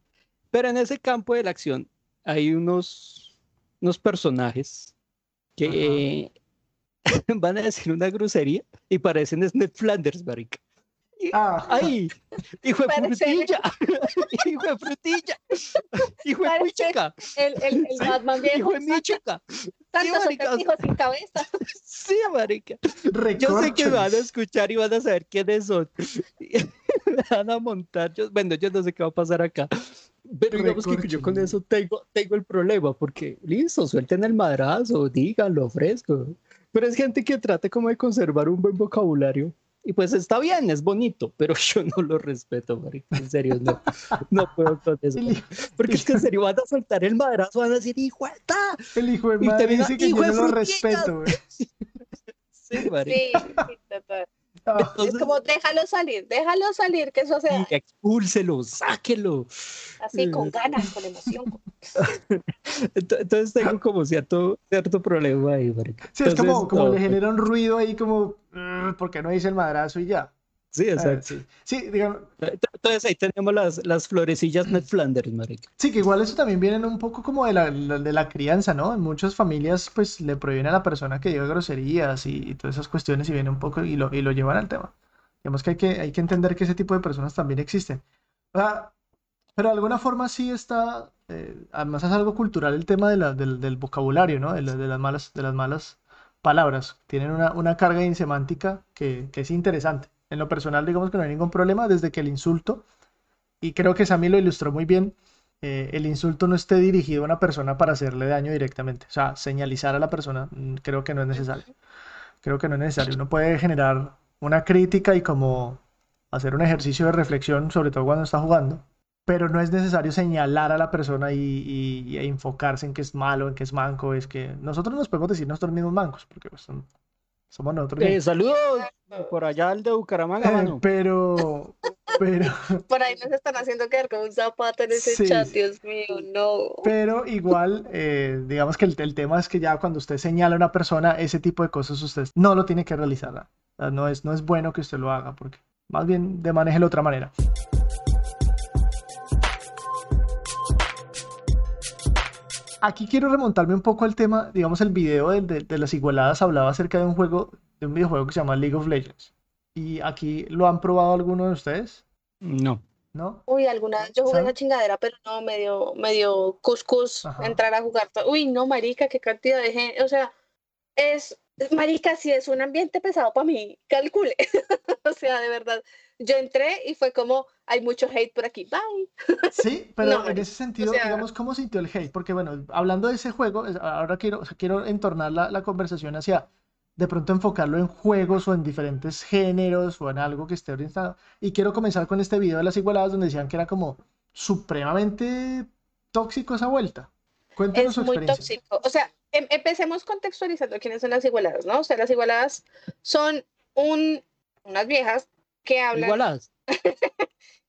Pero en ese campo de la acción hay unos, unos personajes que van a decir una grosería y parecen Ned Flanders, marica. Ah. ¡Ay! ¡Hijo de frutilla! ¡Hijo de frutilla! ¡Hijo de puchica! El, el, el Batman viejo. ¡Hijo de michica! Tantos hijos sin cabeza. Sí, marica. Yo sé que van a escuchar y van a saber quiénes son. Me van a montar. Yo, bueno, yo no sé qué va a pasar acá. Pero digamos que yo con eso tengo, tengo el problema, porque listo, suelten el madrazo, díganlo, fresco. Pero es gente que trata como de conservar un buen vocabulario Y pues está bien, es bonito, pero yo no lo respeto, marica. En serio, no, no puedo con eso. Porque es que en serio van a soltar el madrazo, van a decir, hijo El hijo de madre dice que yo no lo respeto, güey. Sí, marica. Sí, sí, total es como déjalo salir, déjalo salir, que eso sea. Y expúlselo, sáquelo. Así, con ganas, con emoción. Entonces tengo como cierto, cierto problema ahí, marica. Sí, es como, como le genera un ruido ahí como, porque no dice el madrazo y ya. Sí, exacto. sí. digamos. Entonces ahí tenemos las, las florecillas Ned Flanders, marica. Sí, que igual eso también viene un poco como de la, de la crianza, ¿no? En muchas familias, pues, le prohíben a la persona que diga groserías y, todas esas cuestiones y viene un poco y lo, y lo llevan al tema. Digamos que hay, que hay que entender que ese tipo de personas también existen. pero de alguna forma sí está, eh, además es algo cultural el tema de la, del, del, vocabulario, ¿no? De, de, las malas, de las malas palabras. Tienen una, una carga insemántica que, que es interesante. En lo personal, digamos que no hay ningún problema desde que el insulto, y creo que Sammy lo ilustró muy bien, eh, el insulto no esté dirigido a una persona para hacerle daño directamente. O sea, señalizar a la persona mm, creo que no es necesario. Creo que no es necesario. Uno puede generar una crítica y como hacer un ejercicio de reflexión, sobre todo cuando está jugando, pero no es necesario señalar a la persona y, enfocarse en que es malo, en que es manco, es que nosotros nos podemos decir nosotros mismos mancos, porque pues, somos nosotros. Eh, saludos por allá al de Bucaramanga, eh, mano. Pero, pero. Por ahí nos están haciendo quedar con un zapato en ese chat, Dios mío, no. Pero igual, eh, digamos que el, tema es que ya cuando usted señala a una persona, ese tipo de cosas usted no lo tiene que realizar. ¿no? es, no es bueno que usted lo haga, porque más bien de maneje de otra manera. Aquí quiero remontarme un poco al tema, digamos, el video de, las igualadas hablaba acerca de un juego, de un videojuego que se llama League of Legends. ¿Y aquí lo han probado alguno de ustedes? No. ¿No? Uy, alguna vez yo jugué esa chingadera, pero no, medio, medio cuscus entrar a jugar. Uy, no, marica, qué cantidad de gente. O sea, es, marica, si es un ambiente pesado para mí, calcule. o sea, de verdad yo entré y fue como, hay mucho hate por aquí, bye. Sí, pero en ese sentido, digamos, ¿cómo sintió el hate? Porque bueno, hablando de ese juego, ahora quiero, quiero entornar la, la, conversación hacia, de pronto enfocarlo en juegos o en diferentes géneros o en algo que esté orientado. Y quiero comenzar con este video de las igualadas donde decían que era como supremamente tóxico esa vuelta. Cuéntanos es su muy tóxico. O sea, em, empecemos contextualizando quiénes son las igualadas, ¿no? O sea, las igualadas son un, unas viejas que hablan,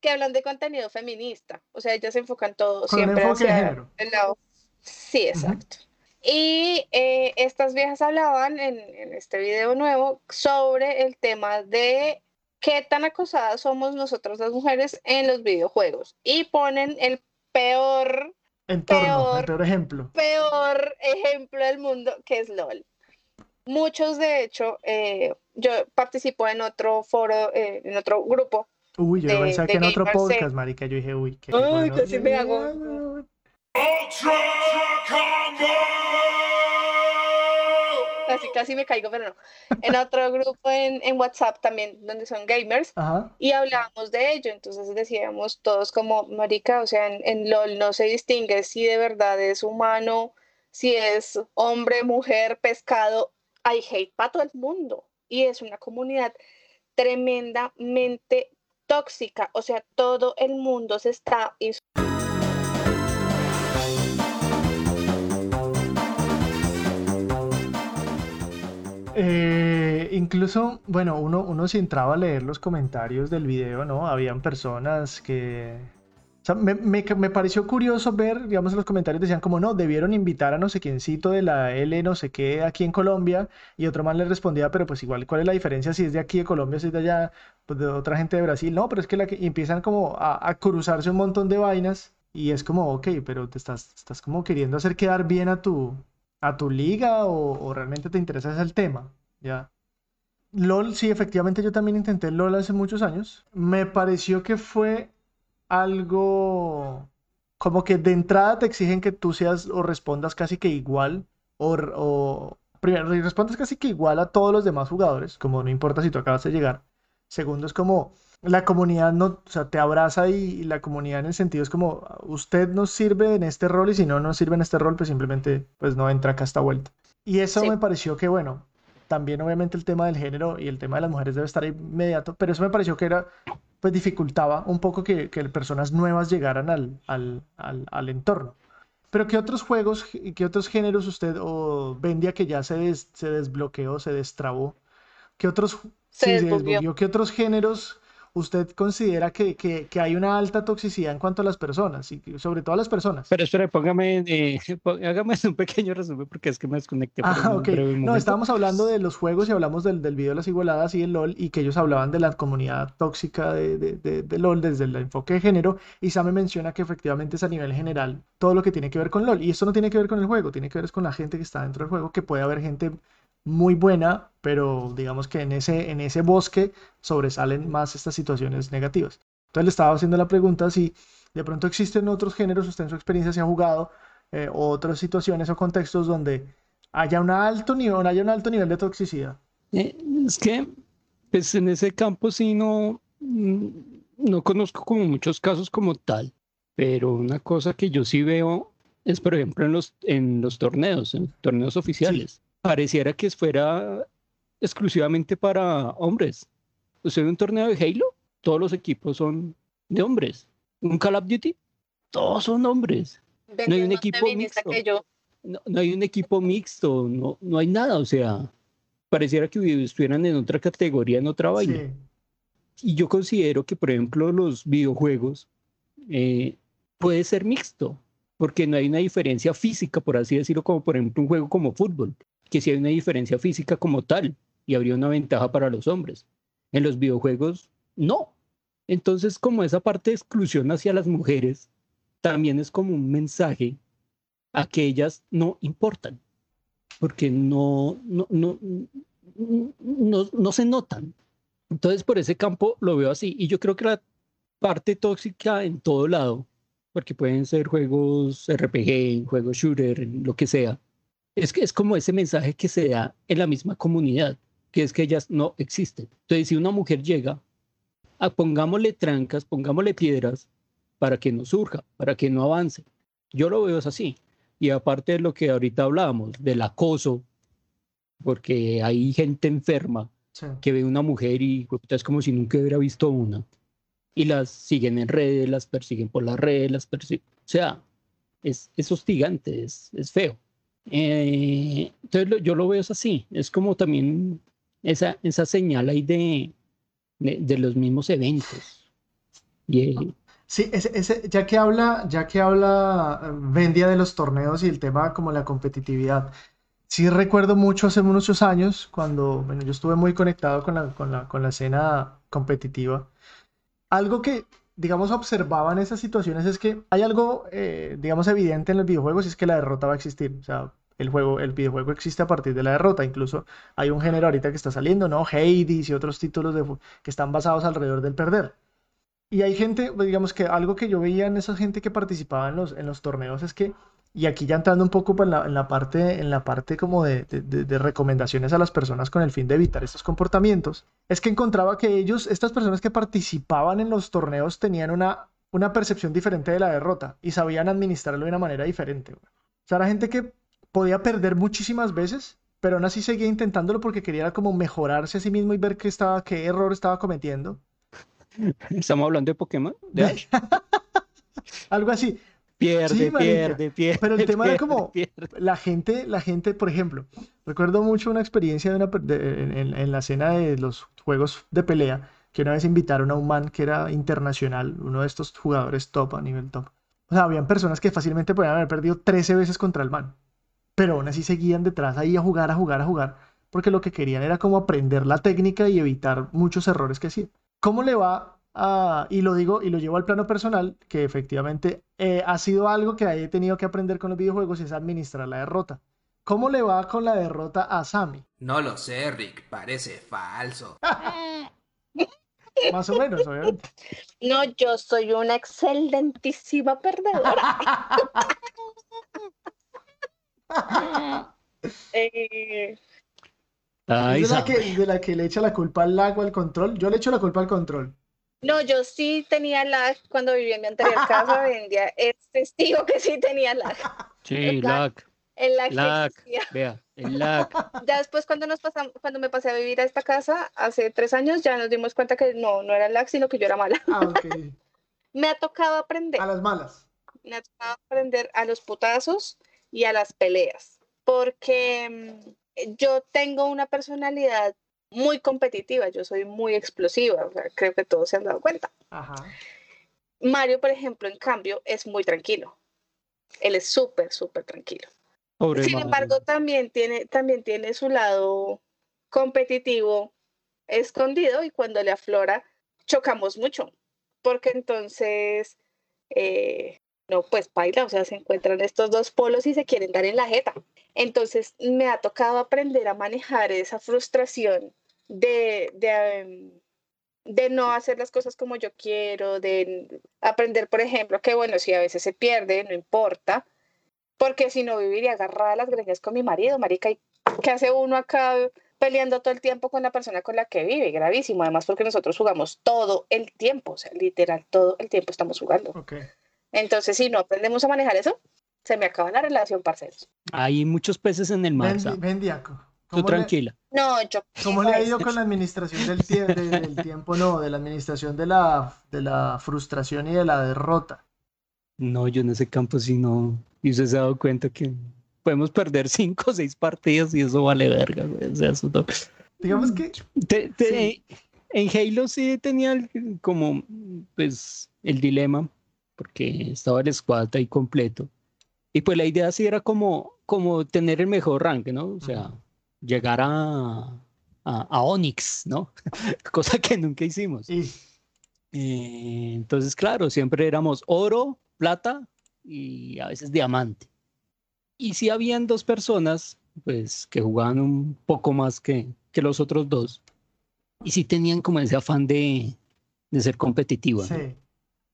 que hablan de contenido feminista. O sea, ellas se enfocan todo siempre hacia el lado. Sí, exacto. Y eh, estas viejas hablaban en, en, este video nuevo sobre el tema de qué tan acosadas somos nosotros las mujeres en los videojuegos. Y ponen el peor, peor, peor ejemplo. Peor ejemplo del mundo, que es LOL. Muchos, de hecho, eh, yo participo en otro foro, eh, en otro grupo. Uy, yo pensaba que en otro podcast, marica, yo dije, uy, qué Uy, casi me hago. Casi, casi me caigo, pero no. En otro grupo en, en WhatsApp también, donde son gamers, y hablábamos de ello. Entonces decíamos todos como, marica, o sea, en, en LOL no se distingue si de verdad es humano, si es hombre, mujer, pescado hay hate para todo el mundo y es una comunidad tremendamente tóxica, o sea, todo el mundo se está eh, incluso, bueno, uno, uno si entraba a leer los comentarios del video, ¿no? Habían personas que, o sea, me, me, me, pareció curioso ver, digamos, los comentarios decían como, no, debieron invitar a no sé quiéncito de la L no sé qué aquí en Colombia, y otro más le respondía, pero pues igual, ¿cuál es la diferencia si es de aquí de Colombia, si es de allá, pues de otra gente de Brasil? No, pero es que, la que empiezan como a, a, cruzarse un montón de vainas, y es como, ok, pero te estás, estás como queriendo hacer quedar bien a tu, a tu liga, o, realmente te interesa el tema, ¿ya? LOL, sí, efectivamente yo también intenté LOL hace muchos años. Me pareció que fue algo como que de entrada te exigen que tú seas o respondas casi que igual o, o primero respondas casi que igual a todos los demás jugadores, como no importa si tú acabas de llegar. Segundo es como la comunidad no, o sea, te abraza y, la comunidad en el sentido es como usted nos sirve en este rol y si no nos sirve en este rol, pues simplemente pues no entra acá esta vuelta. Y eso me pareció que bueno, también obviamente el tema del género y el tema de las mujeres debe estar inmediato, pero eso me pareció que era, pues dificultaba un poco que, que personas nuevas llegaran al, al, al, al entorno. Pero ¿qué otros juegos, qué otros géneros usted o vendía que ya se, se desbloqueó, se destrabó? ¿Qué otros, se ¿Qué otros géneros usted considera que, que, que, hay una alta toxicidad en cuanto a las personas, y sobre todo a las personas. Pero espere, póngame, eh, hágame un pequeño resumen porque es que me desconecté. ah, ok. No, estábamos hablando de los juegos y hablamos del, del video de las igualadas y el LOL y que ellos hablaban de la comunidad tóxica de, de, de, LOL desde el enfoque de género y Sam me menciona que efectivamente es a nivel general todo lo que tiene que ver con LOL y esto no tiene que ver con el juego, tiene que ver con la gente que está dentro del juego, que puede haber gente muy buena, pero digamos que en ese, en ese bosque sobresalen más estas situaciones negativas. Entonces le estaba haciendo la pregunta si de pronto existen otros géneros, usted en su experiencia se ha jugado, eh, otras situaciones o contextos donde haya un alto nivel, haya un alto nivel de toxicidad. Eh, es que, pues en ese campo sí no, mm, no conozco como muchos casos como tal, pero una cosa que yo sí veo es, por ejemplo, en los, en los torneos, en torneos oficiales pareciera que fuera exclusivamente para hombres. Usted ve un torneo de Halo, todos los equipos son de hombres. Un Call of Duty, todos son hombres. No hay un equipo mixto. No, no, hay un equipo mixto, no, no hay nada, o sea, pareciera que estuvieran en otra categoría, en otra vaina. Y yo considero que, por ejemplo, los videojuegos eh, puede ser mixto, porque no hay una diferencia física, por así decirlo, como por ejemplo un juego como fútbol que si hay una diferencia física como tal y habría una ventaja para los hombres. En los videojuegos, no. Entonces, como esa parte de exclusión hacia las mujeres, también es como un mensaje a que ellas no importan, porque no, no, no, no, no se notan. Entonces, por ese campo lo veo así. Y yo creo que la parte tóxica en todo lado, porque pueden ser juegos RPG, juegos shooter, lo que sea, es que es como ese mensaje que se da en la misma comunidad, que es que ellas no existen. Entonces, si una mujer llega, a, pongámosle trancas, pongámosle piedras para que no surja, para que no avance. Yo lo veo así. Y aparte de lo que ahorita hablábamos, del acoso, porque hay gente enferma que ve una mujer y es como si nunca hubiera visto una. Y las siguen en redes, las persiguen por las redes, las persiguen. O sea, es, es hostigante, es, es feo. Eh, entonces yo lo veo así, es como también esa, esa señal ahí de, de, los mismos eventos. Y, Sí, ese, ya que habla, ya que habla Vendia de los torneos y el tema como la competitividad, sí recuerdo mucho hace muchos años cuando bueno, yo estuve muy conectado con la, con la, con la escena competitiva. Algo que, digamos, observaba en esas situaciones es que hay algo, eh, digamos, evidente en los videojuegos y es que la derrota va a existir. O sea, el juego, el videojuego existe a partir de la derrota. Incluso hay un género ahorita que está saliendo, ¿no? Hades y otros títulos de, que están basados alrededor del perder. Y hay gente, pues, digamos que algo que yo veía en esa gente que participaba en los, en los torneos es que, y aquí ya entrando un poco pues, en la, en la parte, en la parte como de, de, de, recomendaciones a las personas con el fin de evitar estos comportamientos, es que encontraba que ellos, estas personas que participaban en los torneos tenían una, una percepción diferente de la derrota y sabían administrarlo de una manera diferente. O sea, era gente que podía perder muchísimas veces, pero aún así seguía intentándolo porque quería como mejorarse a sí mismo y ver qué, estaba, qué error estaba cometiendo. ¿Estamos hablando de Pokémon? Algo así. Pierde, pierde, pierde. Pero el tema era como la gente, la gente, por ejemplo, recuerdo mucho una experiencia de una, en, la escena de los juegos de pelea, que una vez invitaron a un man que era internacional, uno de estos jugadores top a nivel top. O sea, habían personas que fácilmente podían haber perdido 13 veces contra el man pero aún así seguían detrás ahí a jugar, a jugar, a jugar, porque lo que querían era como aprender la técnica y evitar muchos errores que hacían. ¿Cómo le va a, y lo digo y lo llevo al plano personal, que efectivamente eh, ha sido algo que he tenido que aprender con los videojuegos, es administrar la derrota. ¿Cómo le va con la derrota a Sammy? No lo sé, Rick, parece falso. Más o menos, obviamente. No, yo soy una excelentísima perdedora. Eh, ¿Es de la, que, de la que le echa la culpa al o al control? Yo le echo la culpa al control. No, yo sí tenía lag cuando vivía en mi anterior casa de India. Es testigo que sí tenía lag. Sí, lag. El lag. lag. Vea, Ya después cuando nos pasamos, cuando me pasé a vivir a esta casa hace tres años, ya nos dimos cuenta que no, no era el lag, sino que yo era mala. Ah, me ha tocado aprender. A las malas. Me ha tocado aprender a los putazos y a las peleas. Porque mm, yo tengo una personalidad muy competitiva, yo soy muy explosiva, creo que todos se han dado cuenta. Mario, por ejemplo, en cambio, es muy tranquilo. Él es súper, súper tranquilo. Sin embargo, también tiene, también tiene su lado competitivo escondido y cuando le aflora, chocamos mucho, porque entonces, eh, no, pues baila, o sea, se encuentran estos dos polos y se quieren dar en la jeta. Entonces, me ha tocado aprender a manejar esa frustración de, de, em, de no hacer las cosas como yo quiero, de aprender, por ejemplo, que bueno, si a veces se pierde, no importa, porque si no viviría agarrada a las greñas con mi marido, marica, ¿y qué hace uno acá peleando todo el tiempo con la persona con la que vive? Gravísimo, además porque nosotros jugamos todo el tiempo, o sea, literal, todo el tiempo estamos jugando. Entonces, si no aprendemos a manejar eso, se me acaba la relación, parceros. Hay muchos peces en el mar. Ven, Diaco. Tú tranquila. no, yo. ¿Cómo le ha ido con la administración del, del tiempo? No, de la administración de la, de la frustración y de la derrota. No, yo en ese campo sí no. Y usted se ha dado cuenta que podemos perder cinco o seis partidas y eso vale verga, O sea, eso Digamos que. En Halo sí tenía como, pues, el dilema, porque estaba el squad ahí completo. Y pues la idea sí era como, como tener el mejor rank, ¿no? O sea, llegar a, a, Onyx, ¿no? Cosa que nunca hicimos. Eh, entonces, claro, siempre éramos oro, plata y a veces diamante. Y si habían dos personas, pues, que jugaban un poco más que, que los otros dos. Y sí tenían como ese afán de, de ser competitiva. Sí.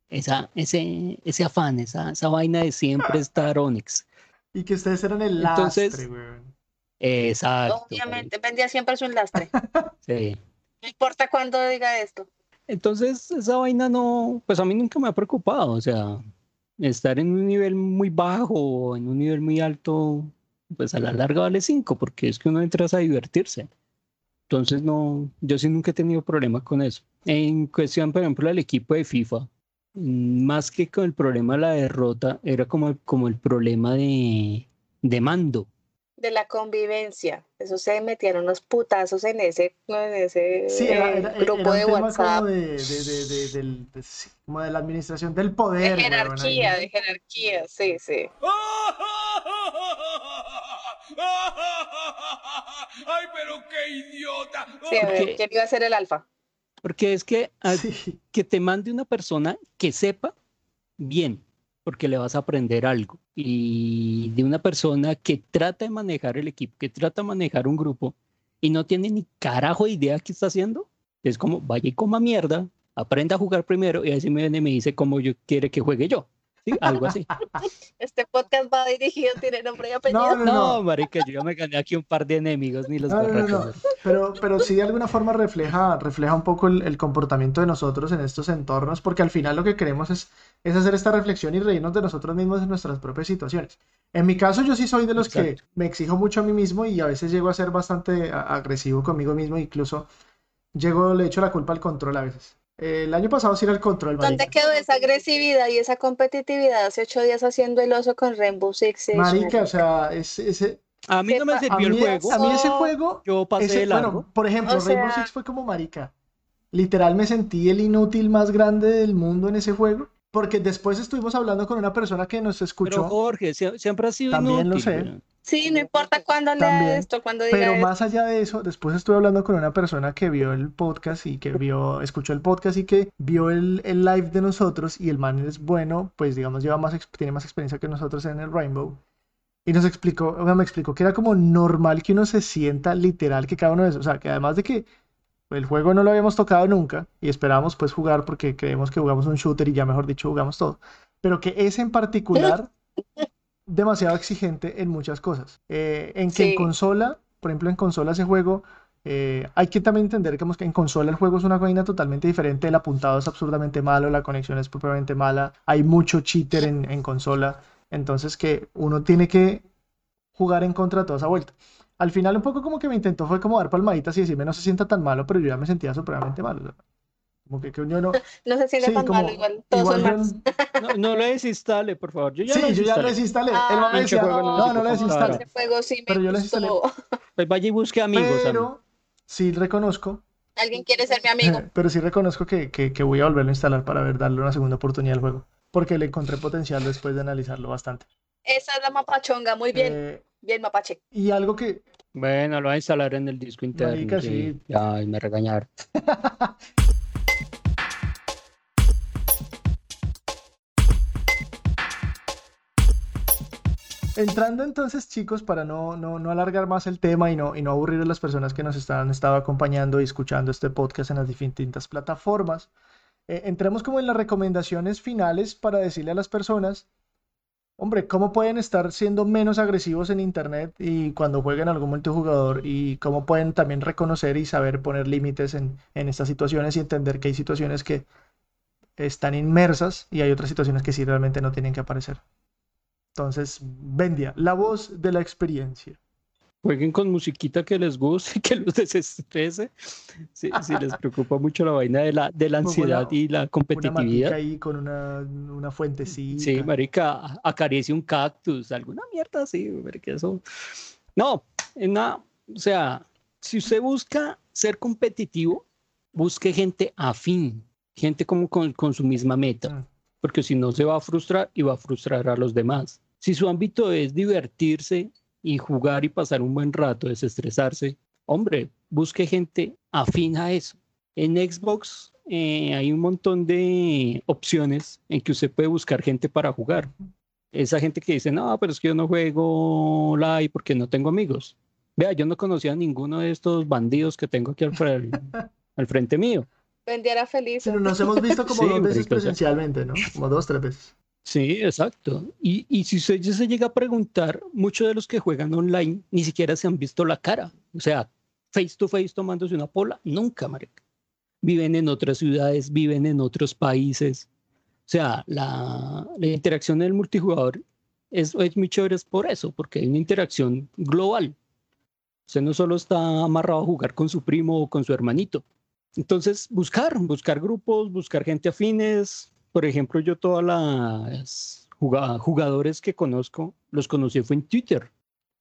Esa, ese, ese afán, esa, esa vaina de siempre estar Onyx. Y que ustedes eran el Entonces, lastre, Exacto. Obviamente, vendía siempre su lastre. sí. No importa cuándo diga esto. Entonces, esa vaina no, pues a mí nunca me ha preocupado, o sea, estar en un nivel muy bajo o en un nivel muy alto, pues a la larga vale 5, porque es que uno entra a divertirse. Entonces, no, yo sí nunca he tenido problemas con eso. En cuestión, por ejemplo, del equipo de FIFA, más que con el problema de la derrota, era como, como el problema de, de mando de la convivencia. Eso se metieron unos putazos en ese, en ese grupo de WhatsApp. Como de, de, como de, la administración del poder. De jerarquía, de jerarquía, sí, sí. ¡Ay, pero qué idiota! Sí, a ver, ¿quién iba a ser el alfa? Porque es que, que te mande una persona que sepa bien, porque le vas a aprender algo. Y de una persona que trata de manejar el equipo, que trata de manejar un grupo y no tiene ni carajo de idea qué está haciendo, es como, vaya y coma mierda, aprenda a jugar primero y así me viene y me dice cómo yo quiere que juegue yo. Sí, algo así. Este podcast va dirigido, tiene nombre y apellido. No, no, marica, yo ya me gané aquí un par de enemigos, ni los no, Pero, pero sí de alguna forma refleja, refleja un poco el, comportamiento de nosotros en estos entornos, porque al final lo que queremos es, es hacer esta reflexión y reírnos de nosotros mismos en nuestras propias situaciones. En mi caso, yo sí soy de los que me exijo mucho a mí mismo y a veces llego a ser bastante agresivo conmigo mismo, incluso llego, le echo la culpa al control a veces el año pasado sí era el control. ¿Dónde quedó esa agresividad y esa competitividad hace ocho días haciendo el oso con Rainbow Six? Marica, o sea, ese... A mí no me sirvió el juego. A mí ese juego... Yo pasé el Bueno, por ejemplo, Rainbow Six fue como marica. Literal me sentí el inútil más grande del mundo en ese juego. Porque después estuvimos hablando con una persona que nos escuchó. Pero Jorge, siempre ha sido También lo sé. Sí, no importa cuándo lea esto, cuando diga Pero más allá de eso, después estuve hablando con una persona que vio el podcast y que vio, escuchó el podcast y que vio el, el live de nosotros y el man es bueno, pues digamos, lleva más, tiene más experiencia que nosotros en el Rainbow. Y nos explicó, me explicó que era como normal que uno se sienta literal que cada uno de esos, o sea, que además de que el juego no lo habíamos tocado nunca y esperábamos pues jugar porque creemos que jugamos un shooter y ya mejor dicho jugamos todo, pero que ese en particular demasiado exigente en muchas cosas. Eh, en que en consola, por ejemplo, en consola ese juego, eh, hay que también entender que, en consola el juego es una vaina totalmente diferente, el apuntado es absurdamente malo, la conexión es propiamente mala, hay mucho cheater en, en consola, entonces que uno tiene que jugar en contra de toda esa vuelta. al final un poco como que me intentó fue como dar palmaditas y decirme no se sienta tan malo, pero yo ya me sentía supremamente malo. Como que, que uno no... no se siente tan malo, igual todos son malos. No, no lo desinstalé, por favor. Yo ya sí, yo ya lo desinstalé. Ah, el momento decía, no, no, no lo desinstalé. Ese juego sí me pero yo lo desinstalé. Pues vaya y busque amigos. Pero sí reconozco Alguien quiere ser mi amigo. Pero sí reconozco que, que, que, voy a volverlo a instalar para ver, darle una segunda oportunidad al juego. Porque le encontré potencial después de analizarlo bastante. Esa es la mapachonga, muy bien. Eh, bien, mapache. Y algo que. Bueno, lo voy a instalar en el disco interno. sí. Ay, me regañar. Entrando entonces, chicos, para no, no, no, alargar más el tema y no, y no aburrir a las personas que nos están estado acompañando y escuchando este podcast en las distintas plataformas, eh, entremos como en las recomendaciones finales para decirle a las personas, hombre, cómo pueden estar siendo menos agresivos en Internet y cuando jueguen algún multijugador y cómo pueden también reconocer y saber poner límites en, en estas situaciones y entender que hay situaciones que están inmersas y hay otras situaciones que sí realmente no tienen que aparecer. Entonces, Vendia, la voz de la experiencia. Jueguen con musiquita que les guste, que los desestrese. Si, les preocupa mucho la vaina de la, de la ansiedad y la competitividad. Una ahí con una, una fuentecita. Sí, marica, acaricie un cactus, alguna mierda así, marica, eso. No, nada, o sea, si usted busca ser competitivo, busque gente afín, gente como con, con su misma meta. Porque si no se va a frustrar y va a frustrar a los demás. Si su ámbito es divertirse y jugar y pasar un buen rato, desestresarse, hombre, busque gente afín a eso. En Xbox eh, hay un montón de opciones en que usted puede buscar gente para jugar. Esa gente que dice, no, pero es que yo no juego live porque no tengo amigos. Vea, yo no conocía a ninguno de estos bandidos que tengo aquí al, al frente mío. Vendiera feliz. Pero nos hemos visto como dos veces presencialmente, ¿no? Como dos, tres veces. Sí, exacto. Y, y si usted se llega a preguntar, muchos de los que juegan online ni siquiera se han visto la cara. O sea, face to face tomándose una pola, nunca, marica. Viven en otras ciudades, viven en otros países. O sea, la, la interacción del multijugador es, es muy chévere por eso, porque hay una interacción global. Usted no solo está amarrado a jugar con su primo o con su hermanito, entonces, buscar, buscar grupos, buscar gente afines. Por ejemplo, yo todas las jugadores que conozco, los conocí fue en Twitter.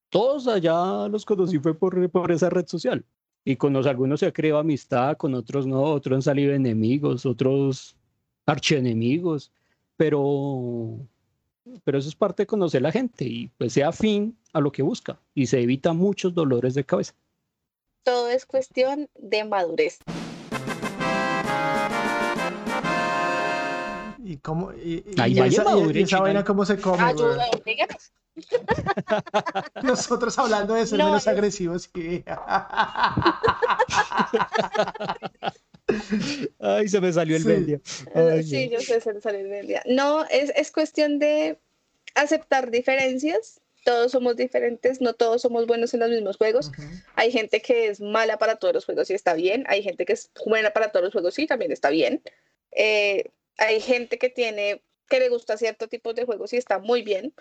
Todos allá los conocí fue por, por esa red social. Y con los, algunos se creado amistad, con otros no, otros han salido enemigos, otros archienemigos. Pero, pero eso es parte de conocer a la gente y pues sea afín a lo que busca y se evita muchos dolores de cabeza. Todo es cuestión de madurez. Y cómo y, esa, vaina cómo se come. Nosotros hablando de ser menos agresivos que. Ay, se me salió el sí. sí, yo sé, se me salió el media. No, es, es cuestión de aceptar diferencias. Todos somos diferentes, no todos somos buenos en los mismos juegos. Hay gente que es mala para todos los juegos y está bien. Hay gente que es buena para todos los juegos y también está bien. Eh, hay gente que tiene, que le gusta cierto tipo de juegos y está muy bien.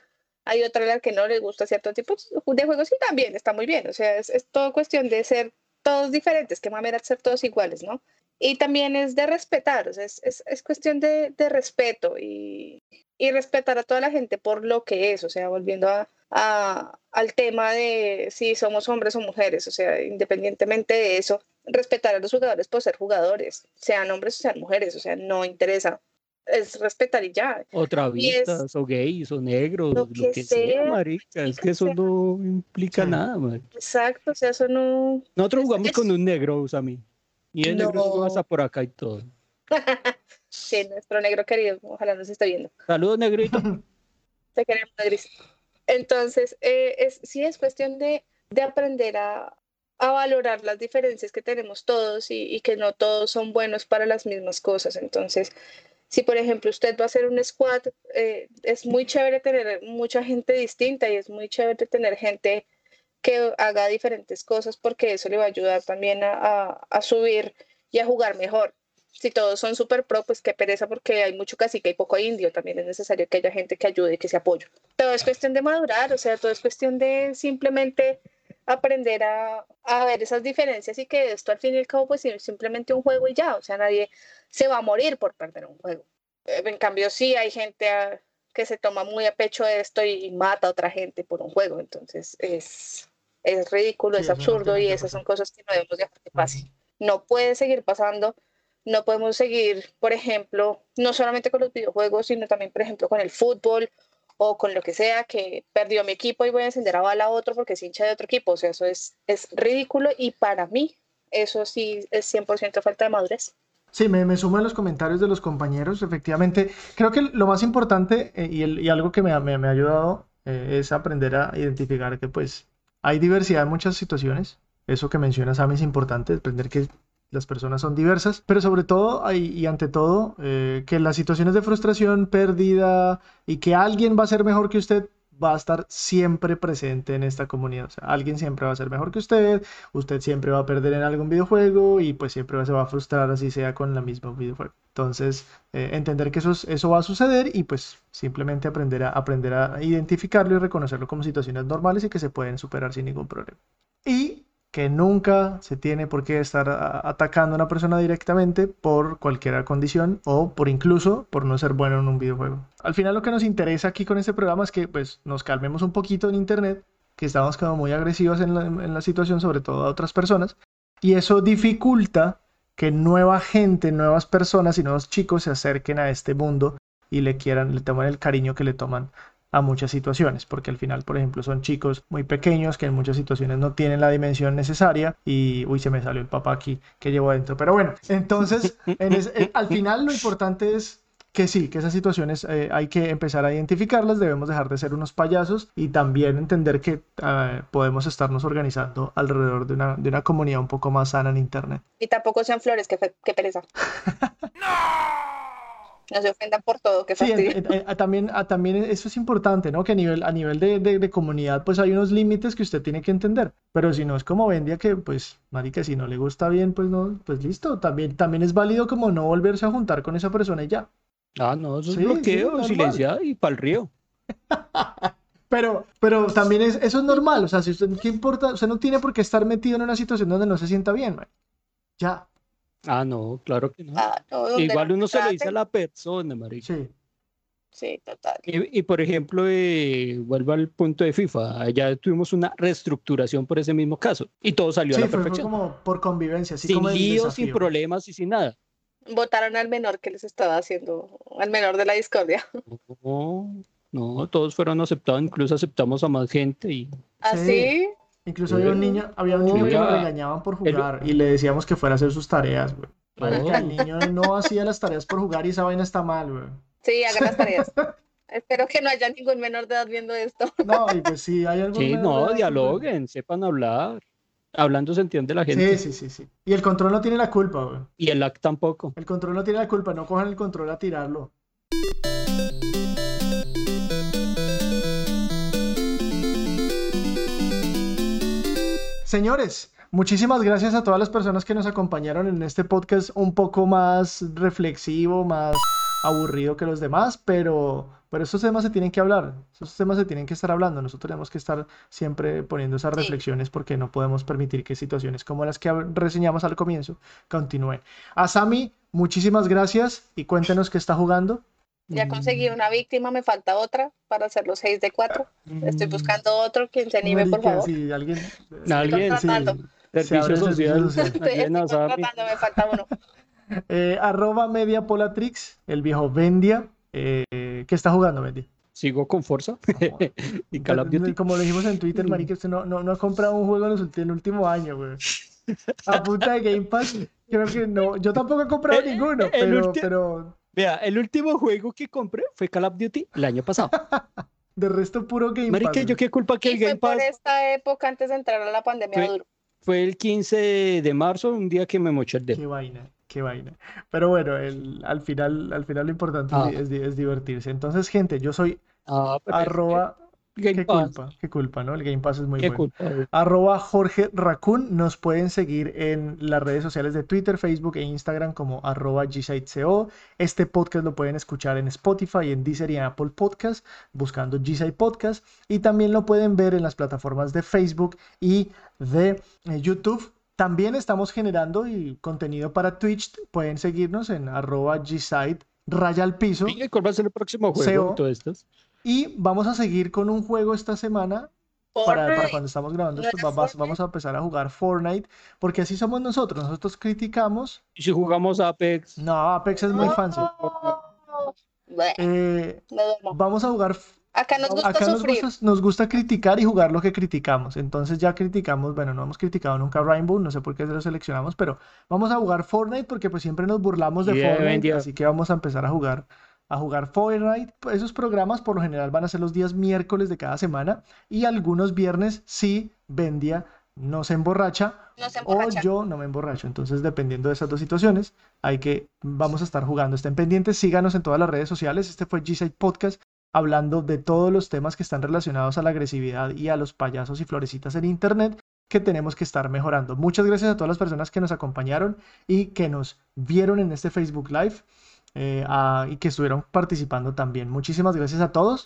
Hay otra la que no le gusta cierto tipo de juegos y también está muy bien. O sea, es, todo cuestión de ser todos diferentes, que manera de ser todos iguales, ¿no? Y también es de respetar, o sea, es, es, es cuestión de, de respeto y, y, respetar a toda la gente por lo que es, o sea, volviendo a, a, al tema de si somos hombres o mujeres, o sea, independientemente de eso, respetar a los jugadores por ser jugadores, sean hombres o sean mujeres, o sea, no interesa es respetar y ya. O travistas, o gays, o negros, lo que, sea, marica. Es que eso no implica nada, marica. Exacto, o sea, eso no. Nosotros jugamos con un negro, Usami. Y el negro pasa por acá y todo. sí, nuestro negro querido, ojalá nos esté viendo. Saludos, negrito. Te queremos, negris. Entonces, eh, es, sí es cuestión de, de aprender a, a valorar las diferencias que tenemos todos y, que no todos son buenos para las mismas cosas. Entonces, si por ejemplo usted va a hacer un squad, eh, es muy chévere tener mucha gente distinta y es muy chévere tener gente que haga diferentes cosas porque eso le va a ayudar también a, a, subir y a jugar mejor. Si todos son super pro, pues qué pereza porque hay mucho cacique y poco indio. También es necesario que haya gente que ayude y que se apoye. Todo es cuestión de madurar, o sea, todo es cuestión de simplemente aprender a, a, ver esas diferencias y que esto al fin y al cabo pues es simplemente un juego y ya, o sea, nadie se va a morir por perder un juego. Eh, en cambio, sí hay gente ah, que se toma muy a pecho esto y mata a otra gente por un juego, entonces es, es ridículo, es absurdo y esas son cosas que no debemos dejar que pase. No puede seguir pasando, no podemos seguir, por ejemplo, no solamente con los videojuegos, sino también, por ejemplo, con el fútbol o con lo que sea, que perdió mi equipo y voy a encender a bala a otro porque es hincha de otro equipo. O sea, eso es, es ridículo y para mí eso sí es 100% falta de madurez. Sí, me, me sumo a los comentarios de los compañeros. Efectivamente, creo que lo más importante eh, y, el, y, algo que me, me, me ha ayudado eh, es aprender a identificar que pues hay diversidad en muchas situaciones. Eso que menciona Sam es importante, aprender que las personas son diversas, pero sobre todo y ante todo eh, que las situaciones de frustración, pérdida y que alguien va a ser mejor que usted va a estar siempre presente en esta comunidad. O sea, alguien siempre va a ser mejor que usted, usted siempre va a perder en algún videojuego y pues siempre se va a frustrar así sea con la misma videojuego. Entonces, eh, entender que eso, eso va a suceder y pues simplemente aprender a, aprender a identificarlo y reconocerlo como situaciones normales y que se pueden superar sin ningún problema. Y que nunca se tiene por qué estar atacando a una persona directamente por cualquier condición o por incluso por no ser bueno en un videojuego. Al final lo que nos interesa aquí con este programa es que pues nos calmemos un poquito en internet, que estamos como muy agresivos en la, en la situación, sobre todo a otras personas, y eso dificulta que nueva gente, nuevas personas y nuevos chicos se acerquen a este mundo y le quieran, le tomen el cariño que le toman a muchas situaciones, porque al final, por ejemplo, son chicos muy pequeños que en muchas situaciones no tienen la dimensión necesaria y, uy, se me salió el papá aquí que llevo adentro. Pero bueno, entonces, eh, al final lo importante es que sí, que esas situaciones eh, hay que empezar a identificarlas, debemos dejar de ser unos payasos y también entender que eh, podemos estarnos organizando alrededor de una, de una comunidad un poco más sana en Internet. Y tampoco sean flores, que, que pereza. ¡No! No se ofendan por todo, que sí, también, también eso es importante, ¿no? Que a nivel, a nivel de, de, comunidad, pues hay unos límites que usted tiene que entender. Pero si no es como Vendia, que pues, marica, si no le gusta bien, pues no, pues listo. También, también es válido como no volverse a juntar con esa persona y ya. Ah, no, eso es bloqueo, silenciado y para el río. Pero, pero también es, eso es normal, o sea, si usted, ¿qué importa? Usted no tiene por qué estar metido en una situación donde no se sienta bien, man. Ya, Ah, no, claro que no. Ah, Igual uno se lo dice a la persona, María. Sí. Sí, total. Y, por ejemplo, eh, vuelvo al punto de FIFA, allá tuvimos una reestructuración por ese mismo caso y todo salió a la perfección. Fue como por convivencia, sin líos, sin problemas y sin nada. Votaron al menor que les estaba haciendo, al menor de la discordia. No, no, todos fueron aceptados, incluso aceptamos a más gente y. ¿Ah, sí? Incluso había un niño, había un niño que lo regañaban por jugar y le decíamos que fuera a hacer sus tareas, güey. el niño no hacía las tareas por jugar y esa vaina está mal, güey. Sí, haga las tareas. Espero que no haya ningún menor de edad viendo esto. No, y pues sí, hay algún Sí, no, dialoguen, sepan hablar. Hablando se entiende la gente. Sí, sí, sí, sí. Y el control no tiene la culpa, güey. Y el AC tampoco. El control no tiene la culpa, no cojan el control a tirarlo. Señores, muchísimas gracias a todas las personas que nos acompañaron en este podcast un poco más reflexivo, más aburrido que los demás, pero, pero estos temas se tienen que hablar, estos temas se tienen que estar hablando, nosotros tenemos que estar siempre poniendo esas reflexiones porque no podemos permitir que situaciones como las que reseñamos al comienzo continúen. A Sami, muchísimas gracias y cuéntenos qué está jugando. Ya conseguí una víctima, me falta otra para hacer los 6 de 4. Estoy buscando otro, quien se anime, por favor. Sí, alguien. Alguien, sí. Servicio social. Estoy, me falta uno. Eh, arroba Media Polatrix, el viejo Vendia. Eh, ¿Qué está jugando, Vendia? Sigo con fuerza. y Call of Duty. Como lo dijimos en Twitter, Marique, usted no, no, no ha comprado un juego en, el último año, güey. A punta de Game Pass, creo que no. Yo tampoco he comprado ninguno, pero, pero Vea, el último juego que compré fue Call of Duty el año pasado. de resto, puro Game Pass. Marica, ¿yo qué culpa que el Game Pass? Fue por esta época antes de entrar a la pandemia fue, Fue el 15 de marzo, un día que me moché el dedo. Qué vaina, qué vaina. Pero bueno, el, al, final, al final lo importante es, ah. divertirse. Entonces, gente, yo soy ah, arroba qué culpa, qué culpa, ¿no? El Game Pass es muy bueno. Arroba Jorge Raccoon. Nos pueden seguir en las redes sociales de Twitter, Facebook e Instagram como arroba GSiteCO. Este podcast lo pueden escuchar en Spotify, en Deezer y en Apple Podcast, buscando G-Site Podcast. Y también lo pueden ver en las plataformas de Facebook y de eh, YouTube. También estamos generando y contenido para Twitch. Pueden seguirnos en arroba Gsite raya al piso. ¿Cuál va a ser el próximo juego? Y vamos a seguir con un juego esta semana. Para, cuando estamos grabando esto, vamos, a empezar a jugar Fortnite, porque así somos nosotros. Nosotros criticamos. ¿Y si jugamos Apex? No, Apex es muy fancy. Eh, vamos a jugar Acá nos gusta Nos gusta, criticar y jugar lo que criticamos. Entonces ya criticamos, bueno, no hemos criticado nunca Rainbow, no sé por qué lo seleccionamos, pero vamos a jugar Fortnite porque pues siempre nos burlamos de Fortnite, así que vamos a empezar a jugar a jugar Fortnite. Esos programas por lo general van a ser los días miércoles de cada semana y algunos viernes sí Vendia no se emborracha, o yo no me emborracho. Entonces, dependiendo de esas dos situaciones, hay que, vamos a estar jugando. Estén pendientes, síganos en todas las redes sociales. Este fue G-Side Podcast hablando de todos los temas que están relacionados a la agresividad y a los payasos y florecitas en Internet que tenemos que estar mejorando. Muchas gracias a todas las personas que nos acompañaron y que nos vieron en este Facebook Live eh, y que estuvieron participando también. Muchísimas gracias a todos.